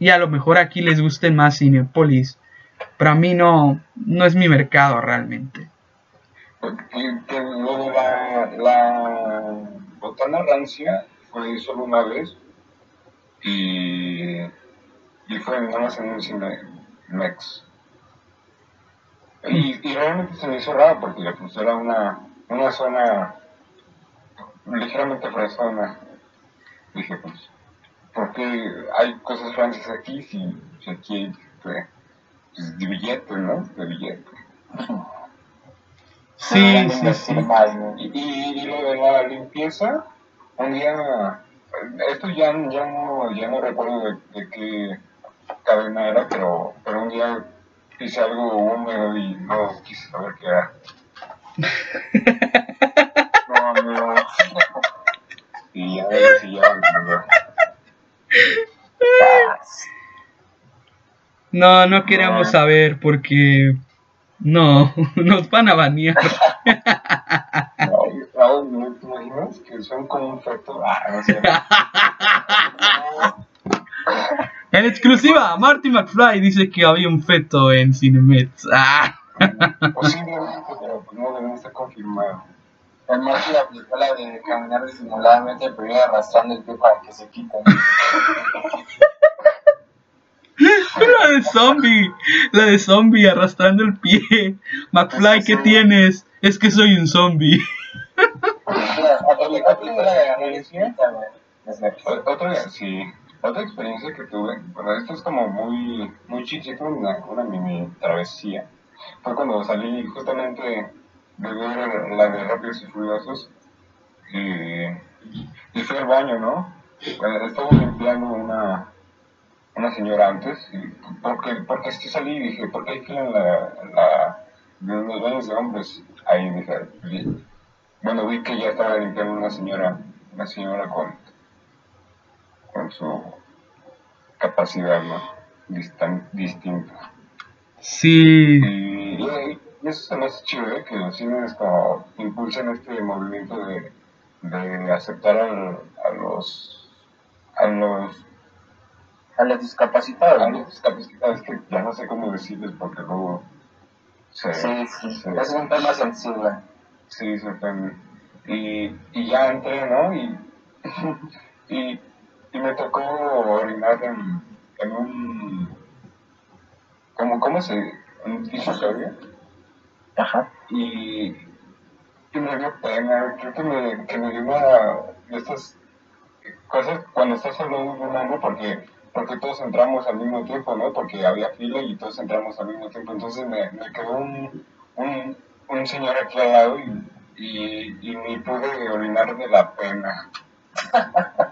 y a lo mejor aquí les guste más Cinépolis, pero a mí no, no es mi mercado realmente. Que, que lo de la, botana rancia fue solo una vez y, y fue en un cine. Y, y realmente se me hizo raro porque era una, una zona ligeramente fresona. Dije, pues, ¿por qué hay cosas rancias aquí si, si aquí pues, pues, de billete, ¿no? De billete. Sí, sí, sí. Y, y, y lo de la limpieza, un día, esto ya, ya, no, ya no recuerdo de, de qué cadena era, pero, pero un día hice algo húmedo y no quise saber qué era. [LAUGHS] No, no. Y ya ver si ya no. No, no queremos saber porque no, [LAUGHS] nos van a banear. [LAUGHS] No, ¿no te imaginas que son como un feto? Ah, no sé. En exclusiva, Marty McFly dice que había un feto en Cinemex. [LAUGHS] Ah. Posiblemente, pero pues no deben estar confirmado. El Marty aplicó la de caminar disimuladamente, pero iba arrastrando el pie para que se quiten. [LAUGHS] La de zombie, la de zombie arrastrando el pie. McFly, ¿qué tienes? Es que soy un zombie. Aplicó la de agarrar el pie, güey. Es la- O- Otra, sí, otra experiencia que tuve, bueno, esto es como muy, muy chiquito, una, una mini travesía. Fue cuando salí justamente de ver la de Rápidos y Furiosos y, y fui al baño, ¿no? Bueno, estaba limpiando una, una señora antes, porque, porque sí salí y dije, ¿por qué hay fila en la, la, en los baños de hombres? Ahí dije, bueno, vi que ya estaba limpiando una señora, una señora con, con su capacidad, ¿no? Distan- distinta. Sí, Y, y eso se me hace chido, ¿eh? Que los cines como impulsan este movimiento de, de aceptar al- a los a los A los discapacitados, a los discapacitados que ya no sé cómo decirles porque luego se, Sí, sí. se- Es un tema sensible. Sí, se ofenden. Y, y ya entré, ¿no? Y, [LAUGHS] y, y me tocó orinar en, en un... ¿Cómo, cómo se...? Un disoltorio. Ajá. Y, y me dio pena. Creo que me, que me dio una de estas cosas cuando estás solo urinando porque porque todos entramos al mismo tiempo, ¿no? Porque había fila y todos entramos al mismo tiempo. Entonces me, me quedó un, un, un señor aquí al lado y, y, y ni pude orinar de la pena. [LAUGHS]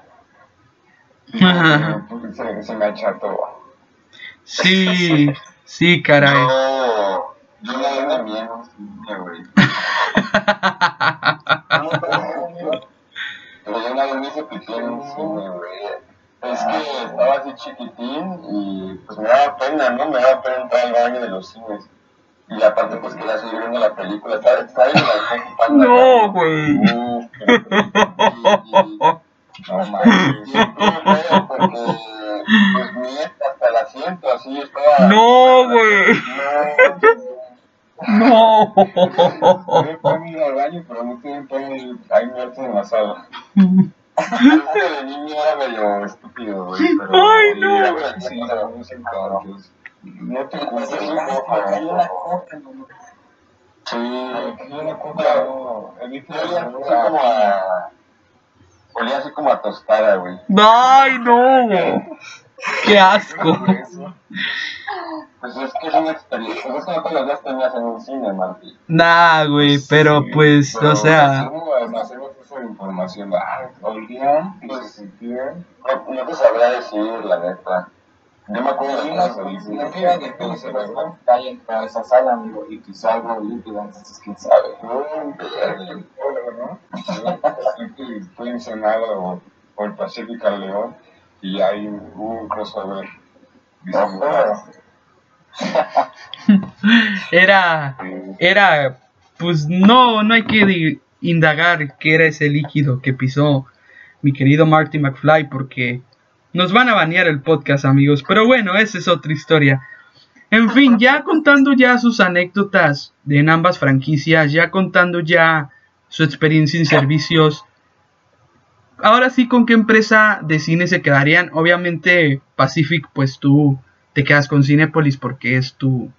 se, se me acható. sí, sí, caray. Yo, yo una vez me mié en un cine, güey. [LAUGHS] Pero yo una vez me hice pipí en un cine, güey. Es que estaba así chiquitín y pues me daba pena, ¿no? Me daba pena entrar al baño de los cines. Y aparte pues quería seguir viendo la película. Estaba en la No, güey. [LAUGHS] No manches. Porque pues me hasta el asiento, así estaba. No, güey. No, No. Me ir al baño, pero no tuve pena ahí en la sala. Este de niño era medio estúpido, güey. Ay, no. Sí, no te Pues, culpo. sí, ¿no? Sí. Yo como a. Olía así como a tostada, güey. Ay, no. Qué asco. Pues es que es una experiencia. Pues es que no todos los días tenías en un cine, Martín. Nah, güey, pero pues, o sea. Ah, se sentían. No, no te sabría decir, la neta. Yo me acuerdo de las no, sala, amigo, y que sea algo líquido, entonces quién sabe. No, ¿no? [LAUGHS] fue Ensenada o, o el Pacífico al León y hay hubo un crossover. [LAUGHS] Era, era, pues no, no hay que indagar qué era ese líquido que pisó mi querido Marty McFly porque nos van a banear el podcast, amigos. Pero bueno, esa es otra historia. En fin, ya contando ya sus anécdotas de en ambas franquicias, ya contando ya su experiencia en servicios. Ahora sí, ¿con qué empresa de cine se quedarían? Obviamente Pacific, pues tú te quedas con Cinepolis porque es tu...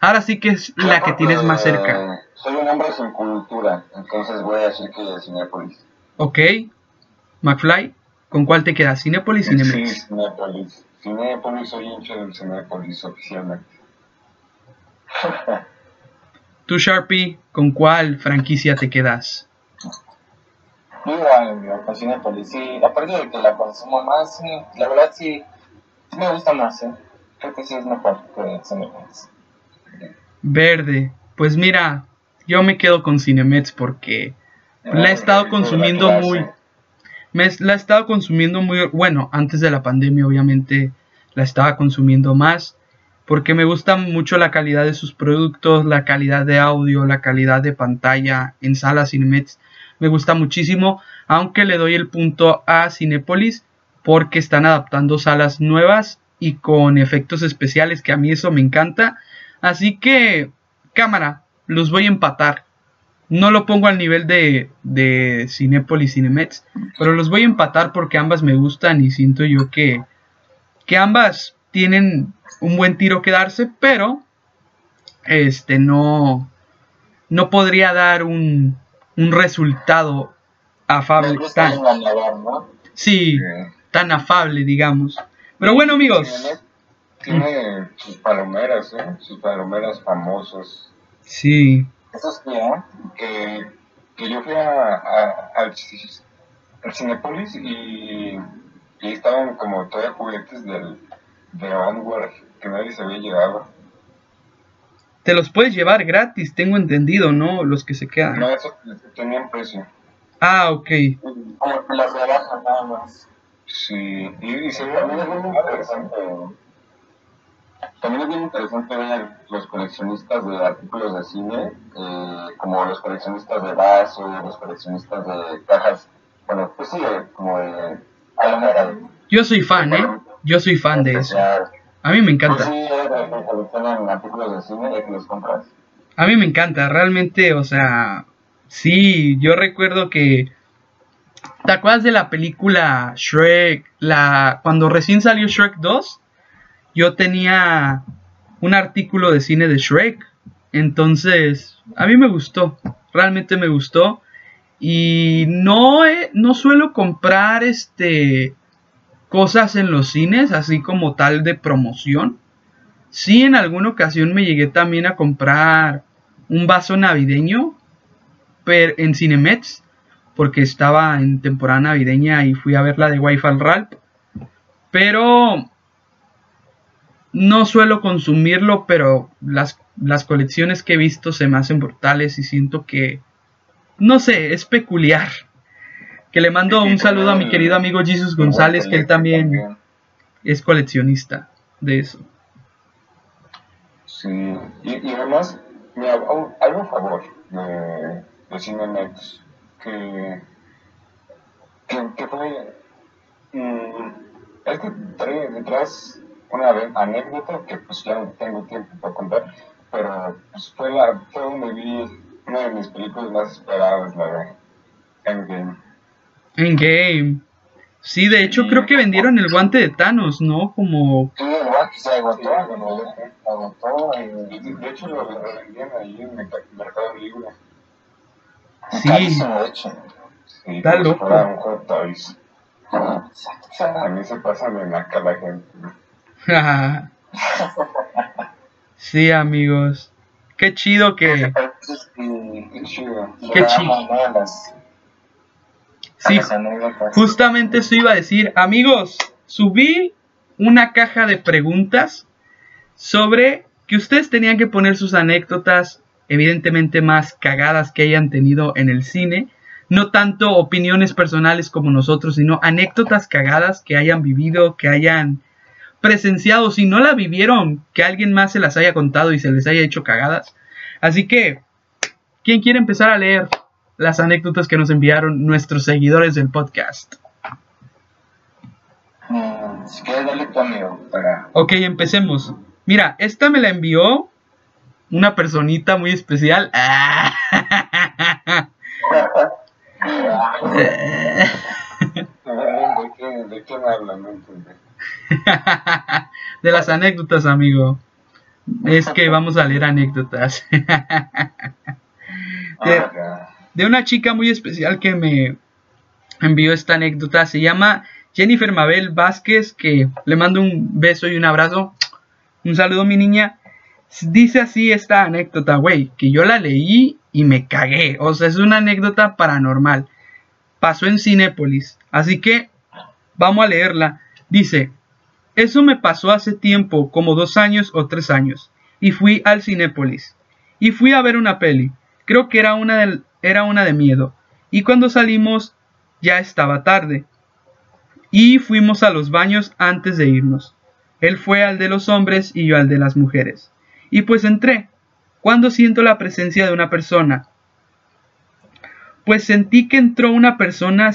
Ahora sí que es la que tienes más cerca. Soy un hombre sin cultura, entonces voy a decir que Cinepolis. Ok. McFly, ¿con cuál te quedas? Cinepolis, sí, Cinemex. Cinépolis. Cinépolis, soy hincha del Cinépolis oficialmente. Tú, Sharpie, ¿con cuál franquicia te quedas? Aparte de que la consumo más, la verdad sí, sí me gusta más, ¿eh? Creo que sí es mejor que Cinepolis. Verde. Pues mira, yo me quedo con Cinemex porque la he estado consumiendo La muy... Me, la he estado consumiendo muy... Bueno, antes de la pandemia obviamente la estaba consumiendo más porque me gusta mucho la calidad de sus productos, la calidad de audio, la calidad de pantalla en salas Cinemex. Me gusta muchísimo, aunque le doy el punto a Cinepolis porque están adaptando salas nuevas y con efectos especiales que a mí eso me encanta. Así que, cámara, los voy a empatar. No lo pongo al nivel de, de Cinépolis Cinemex, pero los voy a empatar porque ambas me gustan y siento yo que, que ambas tienen un buen tiro que darse, pero este no, no podría dar un, un resultado afable. Tan, sí, tan afable, digamos. Pero bueno, amigos. Tiene sus palomeras, ¿eh? Sus palomeras famosas. Sí, Eso sí, ¿eh? que, que yo fui a, a- al, al Cinepolis y, y estaban como todavía juguetes del, de Onward que nadie se había llegado. Te los puedes llevar gratis, tengo entendido, ¿no? Los que se quedan. No, eso tenían precio. Ah, ok. Como que las rebajan nada más. Sí, y, y se También es muy interesante. También es bien interesante ver los coleccionistas de artículos de cine, eh, como los coleccionistas de vasos, los coleccionistas de cajas, bueno, pues sí, eh, como de Yo soy fan, ¿eh? Yo soy fan de eso. A mí me Pues encanta. sí, que coleccionan artículos de cine y que los compras. A mí me encanta, realmente, o sea, sí, yo recuerdo que... ¿Te acuerdas de la película Shrek? La... Cuando recién salió Shrek 2, yo tenía un artículo de cine de Shrek. Entonces, a mí me gustó, realmente me gustó. Y no, he- no suelo comprar este cosas en los cines, así como tal de promoción. Sí, en alguna ocasión me llegué también a comprar un vaso navideño pero en Cinemex, porque estaba en temporada navideña y fui a ver la de Wi-Fi Ralph. Pero no suelo consumirlo, pero las, las colecciones que he visto se me hacen brutales y siento que, no sé, es peculiar. Que le mando un saludo a mi querido amigo Jesus González, que él también es coleccionista de eso. Sí, y, y además, mira, hay un favor de, de Cinemex que, que, que fue. mm, es que trae detrás una anécdota que, pues, ya no tengo tiempo para contar, pero pues, fue, la, fue donde vi una de mis películas más esperadas, la de Endgame. En game. Sí, de hecho Sí. creo que vendieron el guante de Thanos, ¿no? Como... Sí, igual que se agotó, agotó. Y de, hecho, lo, vendían ahí en el Mercado Libre. Sí, Carísimo, de hecho. Sí, Está loco. A mí se pasan de naca la gente. [LAUGHS] sí, amigos. Qué chido que... Qué chido. Qué chido. damos, ¿no? a las- a Sí, justamente eso iba a decir. Amigos, subí una caja de preguntas sobre que ustedes tenían que poner sus anécdotas, evidentemente más cagadas que hayan tenido en el cine. no tanto opiniones personales como nosotros, sino anécdotas cagadas que hayan vivido, que hayan presenciado, si no la vivieron, que alguien más se las haya contado y se les haya hecho cagadas. Así que, ¿quién quiere empezar a leer las anécdotas que nos enviaron nuestros seguidores del podcast? Mm, si quieres darle tu amigo para... Ok, empecemos. Mira, esta me la envió una personita muy especial. [LAUGHS] ¿De las anécdotas, amigo. Es que vamos a leer anécdotas. [LAUGHS] de, Ah. De una chica muy especial que me envió esta anécdota. Se llama Jennifer Mabel Vázquez, que le mando un beso y un abrazo. Un saludo, mi niña. Dice así esta anécdota, güey, que yo la leí y me cagué. O sea, es una anécdota paranormal. Pasó en Cinépolis. Así que vamos a leerla. Dice, eso me pasó hace tiempo, como dos años o tres años, y fui al Cinépolis. Y fui a ver una peli. Creo que era una, del- era una de miedo. Y cuando salimos ya estaba tarde. Y fuimos a los baños antes de irnos. Él fue al de los hombres y yo al de las mujeres. Y pues entré. Cuando siento la presencia de una persona. Pues sentí que entró una persona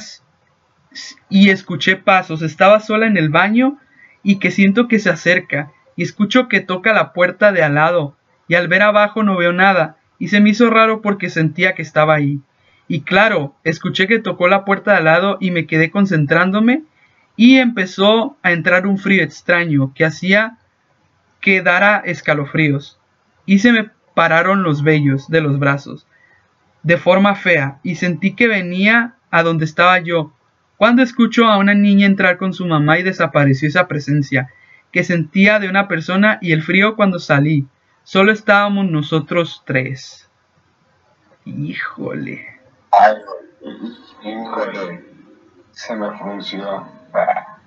y escuché pasos. Estaba sola en el baño y que siento que se acerca. Y escucho que toca la puerta de al lado. Y al ver abajo no veo nada. Y se me hizo raro porque sentía que estaba ahí. Y claro, escuché que tocó la puerta de al lado y me quedé concentrándome y empezó a entrar un frío extraño que hacía que dara escalofríos. Y se me pararon los vellos de los brazos de forma fea y sentí que venía a donde estaba yo. Cuando escucho a una niña entrar con su mamá y desapareció esa presencia que sentía de una persona y el frío cuando salí. Solo estábamos nosotros tres. Híjole. Ay, Híjole, se me frunció. Ah,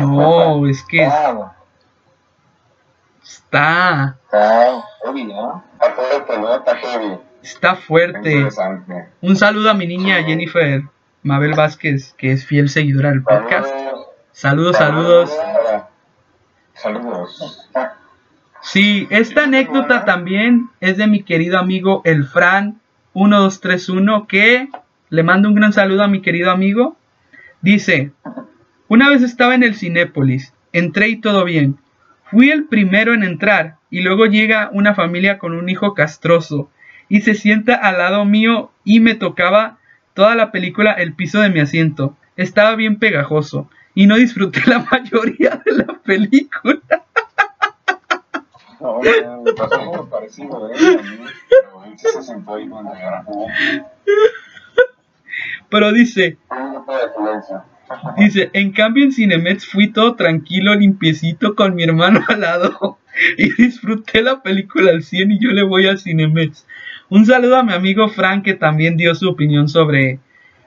No, es que claro. está, Está heavy, ¿no? Apúrate, ¿no? Está heavy. está fuerte. Un saludo a mi niña Jennifer Mabel Vázquez, que es fiel seguidora del podcast. Saludos, saludos. Saludos. Sí, esta anécdota también es de mi querido amigo el Fran 1231, que le mando un gran saludo a mi querido amigo. Dice, una vez estaba en el Cinépolis, entré y todo bien. Fui el primero en entrar y luego llega una familia con un hijo castroso y se sienta al lado mío y me tocaba toda la película el piso de mi asiento. Estaba bien pegajoso y no disfruté la [LAUGHS] mayoría de la película. Me pasó algo parecido, ¿eh? Pero él sí se sentó ahí cuando grabó. Pero dice, dice, en cambio en Cinemex fui todo tranquilo, limpiecito con mi hermano al lado [LAUGHS] y disfruté la película al 100 y yo le voy a Cinemex. Un saludo a mi amigo Frank que también dio su opinión sobre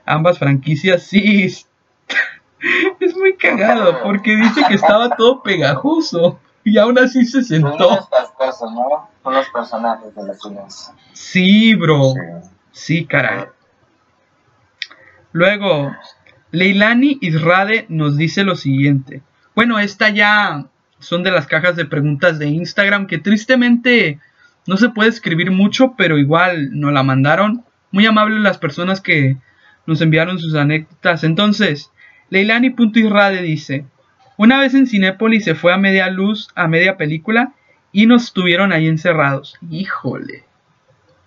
ambas franquicias. Sí, [LAUGHS] es muy cagado porque dice que estaba todo pegajoso y aún así se Son sentó. estas cosas, ¿no? Son los personajes de silencios. Sí, bro. Sí. Sí, caray. Luego, Leilani Israde nos dice lo siguiente. Bueno, esta ya son de las cajas de preguntas de Instagram que tristemente no se puede escribir mucho, pero igual nos la mandaron. Muy amables las personas que nos enviaron sus anécdotas. Entonces, Leilani.irrade dice, una vez en Cinépolis se fue a media luz, a media película, y nos tuvieron ahí encerrados. Híjole.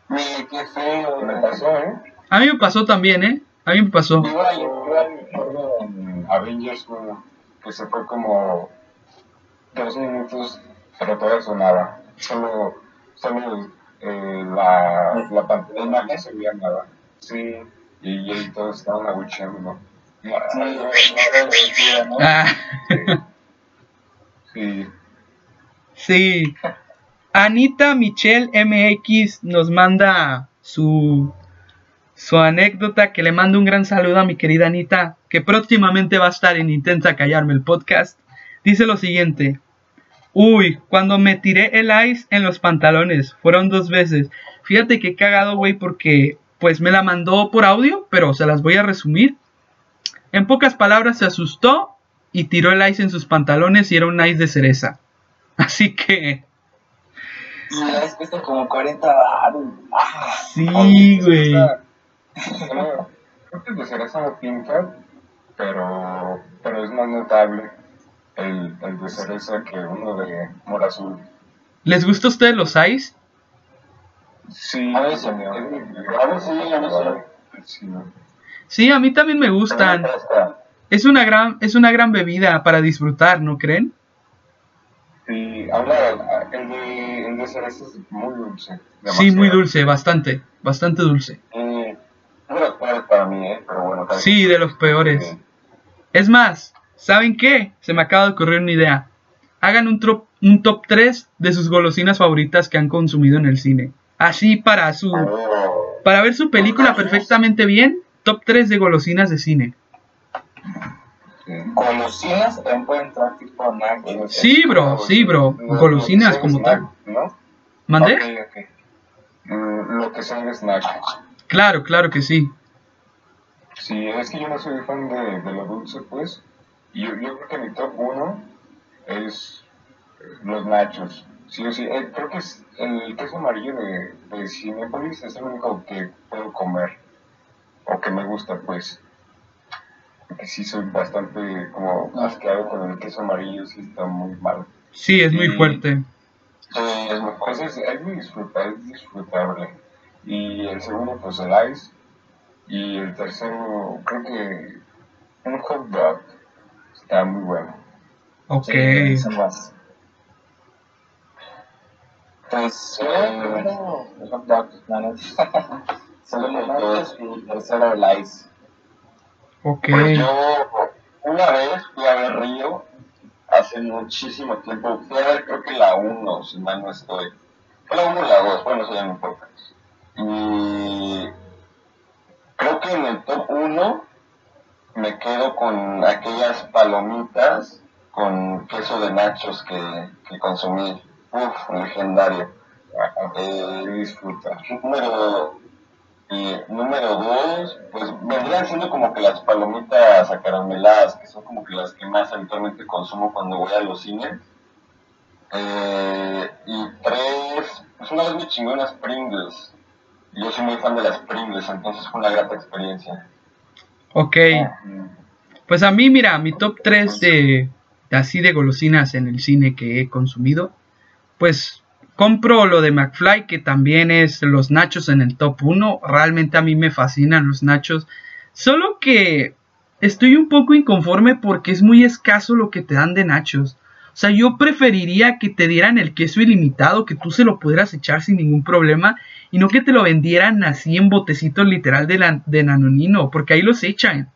Mire, qué feo. Me pasó, ¿eh? A mí me pasó también, ¿eh? A mí me pasó. Igual, igual. Avengers 1 que se fue como dos minutos, pero todavía sonaba. Solo, solo eh, la, la pantalla de imagen se veía nada. Sí, y, y todos estaban abucheando. Ah, Sí, [LAUGHS] sí. Anita Michelle MX nos manda su, su anécdota que le mando un gran saludo a mi querida Anita, que próximamente va a estar en Intenta Callarme el podcast. Dice lo siguiente. Uy, cuando me tiré el ice en los pantalones, fueron dos veces. Fíjate que he cagado, güey, porque pues me la mandó por audio, pero se las voy a resumir. En pocas palabras, se asustó y tiró el ice en sus pantalones y era un ice de cereza. [LAUGHS] Así que... La vez cuesta como 40 baros. Ah, Sí, güey. Bueno, creo que el de cereza no pinta, pero, pero es más notable el, el de cereza que uno de mora azul. ¿Les gusta a ustedes los ice? Sí, A veces, A veces sí, a veces Sí, ¿no? Sí, a mí también me gustan. Es una gran, es una gran bebida para disfrutar, ¿no creen? Y habla, el de, el de cereza es muy dulce. Sí, muy dulce, bastante, bastante dulce. No lo peores para mí, ¿eh? Pero bueno, cada Sí, de los peores. Es más, ¿saben qué? Se me acaba de ocurrir una idea. Hagan un, tro- un top 3 de sus golosinas favoritas que han consumido en el cine. Así para su Oh, para ver su película perfectamente bien, top 3 de golosinas de cine. Golosinas también pueden entrar tipo nachos. Sí, bro, sí, bro. Lo- lo Golosinas como tal. ¿No? ¿Mandé? Mm, Lo que sea un snack. Claro, claro que sí. Sí, es que yo no soy fan de, de lo dulce, pues. Y yo, yo creo que mi top 1 es los nachos. Sí sí. Eh, creo que es el queso amarillo de, de Cinépolis es el único que puedo comer. O que me gusta, pues. Porque sí soy bastante como asqueado con el queso amarillo, sí está muy mal. Sí, es muy Y- fuerte. muy Pues es, es, muy disfruta- es disfrutable. Y el segundo, pues el ice. Y el tercero, creo que un hot dog. Está muy bueno. Ok. Sí, son más. Pues, Sí, eh, los hot neta. [LAUGHS] Segundo nachos y tercero el ice. Ok. Pues yo una vez fui a ver Río hace muchísimo tiempo. Fui a ver creo que la 1, si mal no estoy. Fue la 1 o la 2, bueno, eso ya no importa. Y creo que en el top 1 me quedo con aquellas palomitas con queso de nachos que, que consumí. Uf, legendario. Eh, disfruta. Número, eh, número dos, pues vendrían siendo como que las palomitas acarameladas, que son como que las que más habitualmente consumo cuando voy a los cines. Eh, y tres, pues una vez me chingó unas Pringles. Yo soy muy fan de las Pringles, entonces fue una grata experiencia. Ok. Mm, Pues a mí, mira, mi top 3 de, de así de golosinas en el cine que he consumido, pues compro lo de McFly, que también es los nachos en el top 1. Realmente a mí me fascinan los nachos. Solo que estoy un poco inconforme porque es muy escaso lo que te dan de nachos. O sea, yo preferiría que te dieran el queso ilimitado, que tú se lo pudieras echar sin ningún problema, y no que te lo vendieran así en botecitos literal de, la, de nanonino, porque ahí los echan.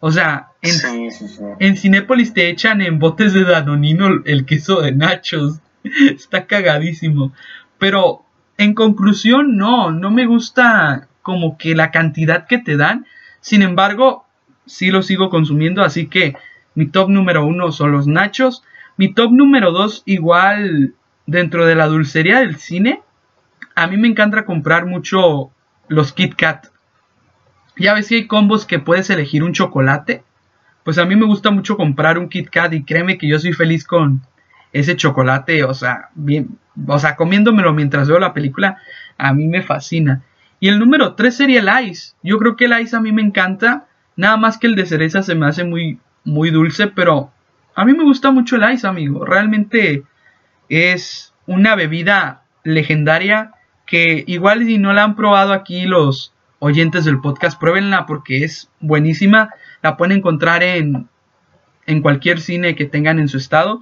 O sea, en, Sí, sí, sí. en Cinépolis te echan en botes de danonino el queso de nachos. [LAUGHS] Está cagadísimo. Pero en conclusión, no, no me gusta como que la cantidad que te dan. Sin embargo, sí lo sigo consumiendo, así que mi top número uno son los nachos. Mi top número dos, igual dentro de la dulcería del cine, a mí me encanta comprar mucho los Kit Kat. Ya ves que hay combos que puedes elegir un chocolate. Pues a mí me gusta mucho comprar un Kit Kat y créeme que yo soy feliz con ese chocolate, o sea, bien, o sea, comiéndomelo mientras veo la película, a mí me fascina. Y el número 3 sería el ice. Yo creo que el ice a mí me encanta, nada más que el de cereza se me hace muy muy dulce, pero a mí me gusta mucho el ice, amigo. Realmente es una bebida legendaria que igual si no la han probado aquí los oyentes del podcast, pruébenla porque es buenísima. La pueden encontrar en, en cualquier cine que tengan en su estado.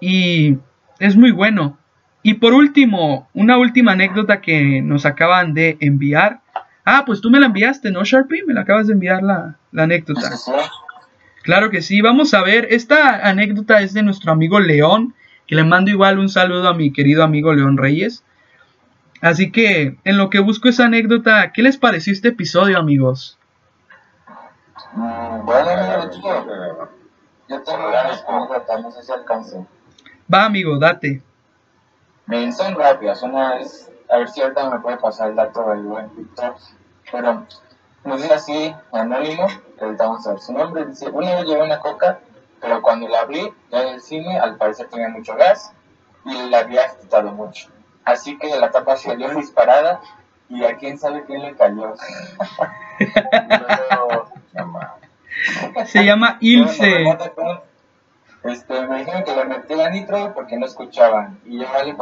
Y es muy bueno. Y por último, una última anécdota que nos acaban de enviar. Ah, pues tú me la enviaste, ¿no, Sharpie? Me la acabas de enviar la, la anécdota. Claro que sí, vamos a ver. Esta anécdota es de nuestro amigo León, que le mando igual un saludo a mi querido amigo León Reyes. Así que, en lo que busco esa anécdota, ¿qué les pareció este episodio, amigos? Mm, Bueno, yo tengo una anécdota, no sé si alcance. Va, amigo, date. Me son rápidas, una es, a ver si ahorita me puede pasar el dato del buen TikTok. Pero nos dice así, anónimo, que vamos a ver su nombre, dice, una vez llevé una coca, pero cuando la abrí, ya en el cine, al parecer tenía mucho gas y la había agitado mucho. Así que la tapa salió disparada y a quién sabe quién le cayó. [LAUGHS] Luego, Se llama Ilse. bueno, Este, me dijeron que le metí la nitro porque no escuchaban. Y yo vale,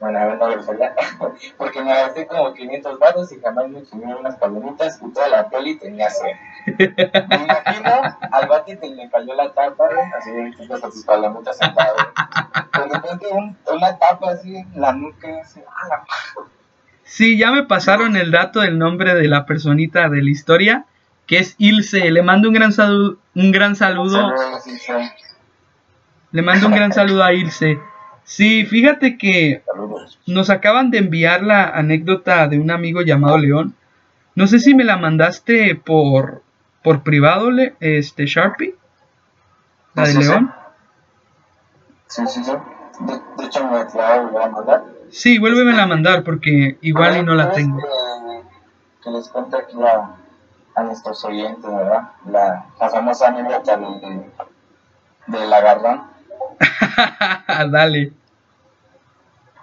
bueno, a ver, no grosería. [LAUGHS] porque me gasté como 500 baros y jamás me chingué unas palomitas y toda la peli tenía sed. Me imagino al bati que le cayó la tapa, así que con sus palomitas sentado. De repente un- una tapa así en la nuca, así, ¡ah, la Sí, ya me pasaron el dato del nombre de la personita de la historia, que es Ilse. Le mando un gran saludo, un gran saludo. Saludos, Ilse. Le mando un gran saludo a Ilse. Sí, fíjate que nos acaban de enviar la anécdota de un amigo llamado León. No sé si me la mandaste por por privado, le- este Sharpie. La de. León. Sí, sí, sí. De, de hecho, me la voy a mandar. Sí, vuélvemela a mandar porque igual y no la ¿Quieres tengo. Que, que les cuente aquí a, a nuestros oyentes, ¿verdad? La, la famosa anécdota del, del agarrón. [LAUGHS] Dale.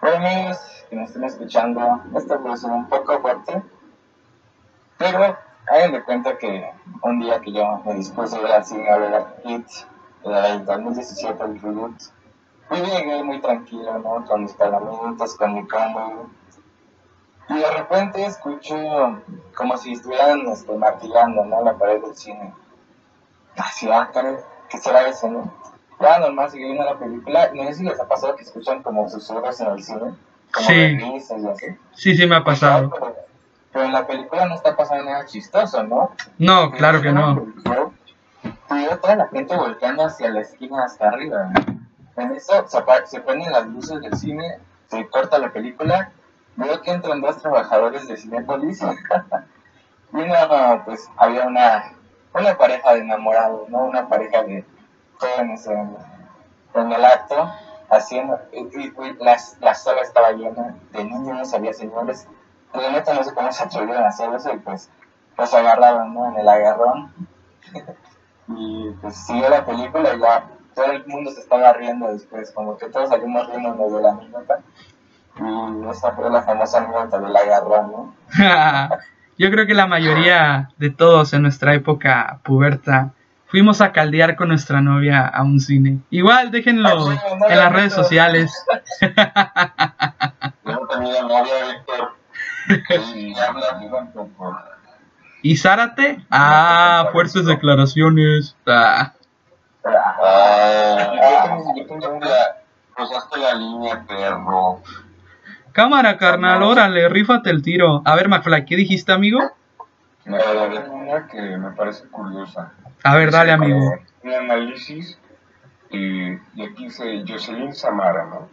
Bueno, amigos que nos estén escuchando, esto puede ser un poco fuerte, pero hagan de cuenta que un día que yo me dispuse a ir al cine a ver It, el 2017, el reboot, y llegué muy tranquilo, ¿no? Con mis palomitas, con mi combo, y de repente escucho como si estuvieran este, martillando, ¿no? La pared del cine. Así, ah, ¿qué será eso, no? Ya normal, seguí viendo la película. No sé si les ha pasado que escuchan como susurros en el cine, como Sí. y así. Sí, sí me ha pasado. Pero, pero en la película no está pasando nada chistoso, ¿no? No, claro que no. Y veo toda la gente volteando hacia la esquina hasta arriba. En eso se, se prenden las luces del cine, se corta la película, veo que entran dos trabajadores de Cinepolis. [LAUGHS] y no, pues había una, una pareja de enamorados, ¿no? Una pareja de jóvenes en, en el acto, haciendo, y, y- las- la sala estaba llena de niños, había señores. La neta no sé cómo se atrevieron a hacer eso y pues los agarraron. En el agarrón. [LAUGHS] y pues siguió la película y ya todo el mundo se estaba riendo después, como que todos salimos riéndonos de la anécdota. Y esa fue la famosa anécdota del agarrón, ¿no? [LAUGHS] Yo creo que la mayoría de todos en nuestra época puberta fuimos a caldear con nuestra novia a un cine. Igual déjenlo Ay, sí, no, en las redes sociales. Y habla, digan, por favor. ¿Y Zárate? Ah, fuertes declaraciones. Ah. Ah, la línea, perro. Cámara, carnal, órale, rífate el tiro. A ver, McFly, ¿qué dijiste, amigo? Me acordé de una que me parece curiosa. A ver, dale, amigo. Un análisis y, y aquí dice Jocelyn Samara, ¿no?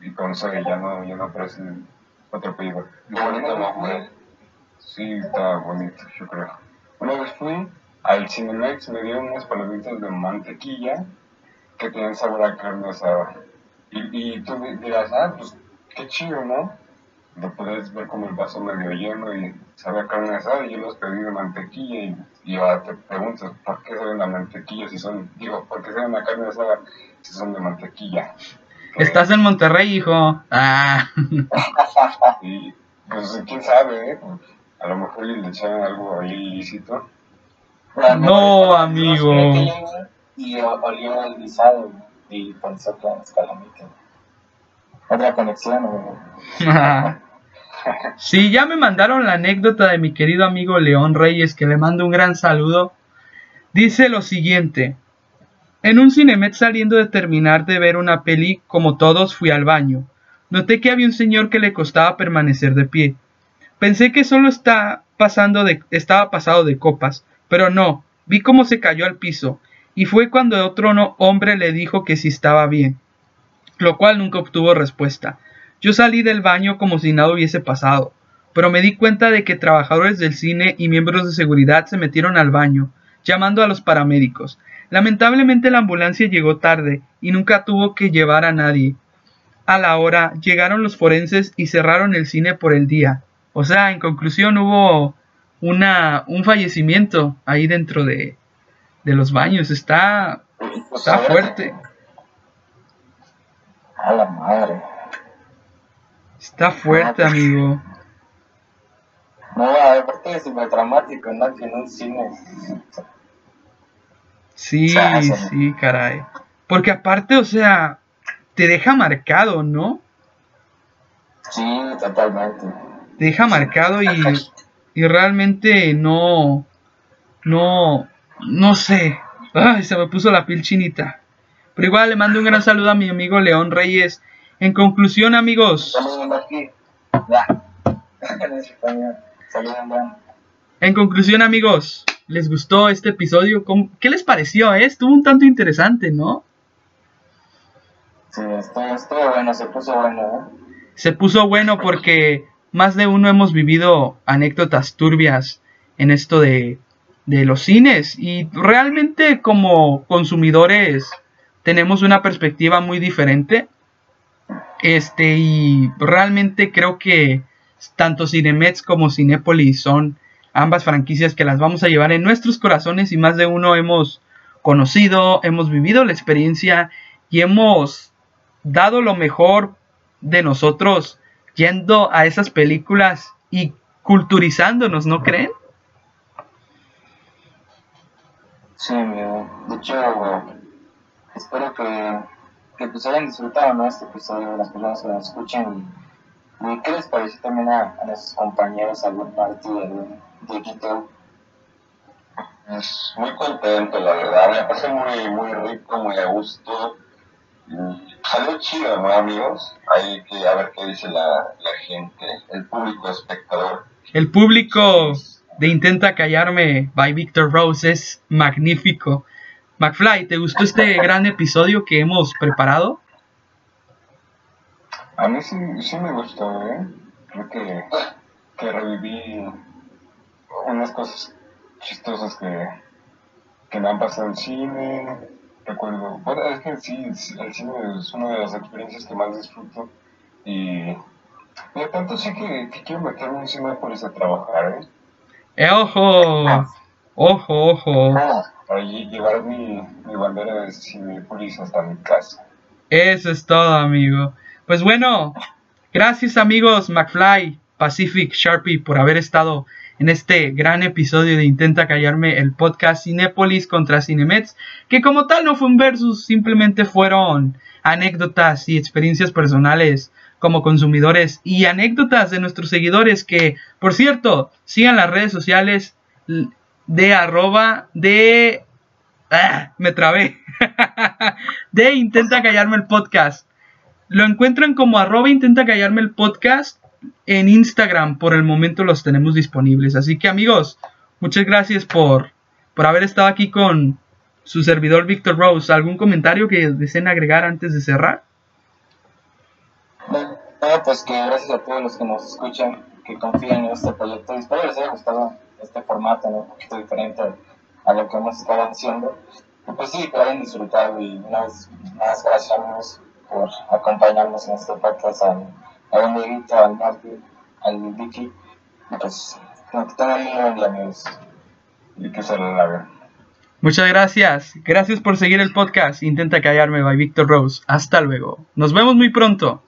Y con C, ya no, ya no aparece otro apellido. Vez nombre. fui- Sí, está bonito, yo creo. Una vez fui al Cinemex, me dieron unas palomitas de mantequilla que tenían sabor a carne asada. Y, y tú dirás, ah, pues qué chido, ¿no? Lo puedes ver como el vaso medio lleno y sabe carne asada y yo los pedí de mantequilla y, y ahora te preguntas, ¿por qué saben la mantequilla si son, digo, ¿por qué saben la carne asada si son de mantequilla? Estás en Monterrey, hijo. Ah. [LAUGHS] Y pues quién sabe, ¿eh? A lo mejor le echaron algo ahí ilícito. No, amigo. Y olió el guisado y pensó que eran escalamitas. Otra conexión, ¿no? [LAUGHS] Sí, ya me mandaron la anécdota de mi querido amigo León Reyes, que le mando un gran saludo. Dice lo siguiente. En un Cinemet saliendo de terminar de ver una peli, como todos, fui al baño. Noté que había un señor que le costaba permanecer de pie. Pensé que solo está pasando estaba pasado de copas, pero no, vi cómo se cayó al piso, y fue cuando otro no- hombre le dijo que si estaba bien, lo cual nunca obtuvo respuesta. Yo salí del baño como si nada hubiese pasado, pero me di cuenta de que trabajadores del cine y miembros de seguridad se metieron al baño, llamando a los paramédicos. Lamentablemente la ambulancia llegó tarde y nunca tuvo que llevar a nadie. A la hora llegaron los forenses y cerraron el cine por el día. O sea, en conclusión hubo una, un fallecimiento ahí dentro de, de los baños. Está, está fuerte. A la madre. Está fuerte, amigo. No, aparte es súper dramático, ¿no? Que en un cine. Sí, sí, caray. Porque aparte, o sea, te deja marcado, ¿no? Sí, totalmente. Te deja marcado y, y realmente no, no, no sé. Ay, se me puso la piel chinita. Pero igual le mando un gran saludo a mi amigo León Reyes. En conclusión, amigos. [LAUGHS] En conclusión, amigos, ¿les gustó este episodio? ¿Qué les pareció? Eh? Estuvo un tanto interesante, ¿no? Sí, estuvo, bueno, se puso bueno. ¿eh? Se puso bueno porque más de uno hemos vivido anécdotas turbias en esto de, de los cines y realmente como consumidores tenemos una perspectiva muy diferente. Este, y realmente creo que tanto Cinemex como Cinépolis son ambas franquicias que las vamos a llevar en nuestros corazones y más de uno hemos conocido, hemos vivido la experiencia y hemos dado lo mejor de nosotros yendo a esas películas y culturizándonos, ¿no creen? Sí, de hecho, espero que, que pues hayan disfrutado ¿no? este episodio, las personas que lo escuchen. ¿Y qué les pareció también a, a nuestros compañeros, algún partido de, de Quito? Pues muy contento, la verdad. Me pasé muy, muy rico, muy a gusto. Salió chido, ¿no, amigos? Hay que a ver qué dice la, la gente, el público espectador. El público de Intenta Callarme by Victor Rose es magnífico. McFly, ¿te gustó este gran episodio que hemos preparado? A mí sí, sí me gustó, ¿eh? Creo que, que reviví unas cosas chistosas que, que me han pasado en cine. Recuerdo, bueno, es que sí, el cine es una de las experiencias que más disfruto. Y de tanto sí que, que quiero meterme en cine por a trabajar, ¿eh? ¡Eh, ojo! ¡Ojo, ojo! Ah para llevar mi, mi bandera de Cinepolis hasta mi casa. Eso es todo, amigo. Pues bueno, gracias amigos McFly, Pacific, Sharpie por haber estado en este gran episodio de Intenta Callarme, el podcast Cinepolis contra Cinemets, que como tal no fue un versus, simplemente fueron anécdotas y experiencias personales como consumidores y anécdotas de nuestros seguidores que, por cierto, sigan las redes sociales de arroba de... Ah, me trabé. [LAUGHS] de Intenta Callarme el Podcast. Lo encuentran como arroba Intenta Callarme el Podcast en Instagram. Por el momento los tenemos disponibles. Así que amigos, muchas gracias por, por haber estado aquí con su servidor Víctor Rose. ¿Algún comentario que deseen agregar antes de cerrar? No, pues que gracias a todos los que nos escuchan, que confían en este proyecto. Espero les haya gustado este formato, un poquito diferente a lo que hemos estado haciendo. Y pues sí, que hayan disfrutado y una vez más gracias por acompañarnos en este podcast al, al amiguito, al Martín, al Vicky. Y pues que tengan muy amigos. Y que se lo laven. Muchas gracias. Gracias por seguir el podcast. Intenta callarme by Víctor Rose. Hasta luego. Nos vemos muy pronto.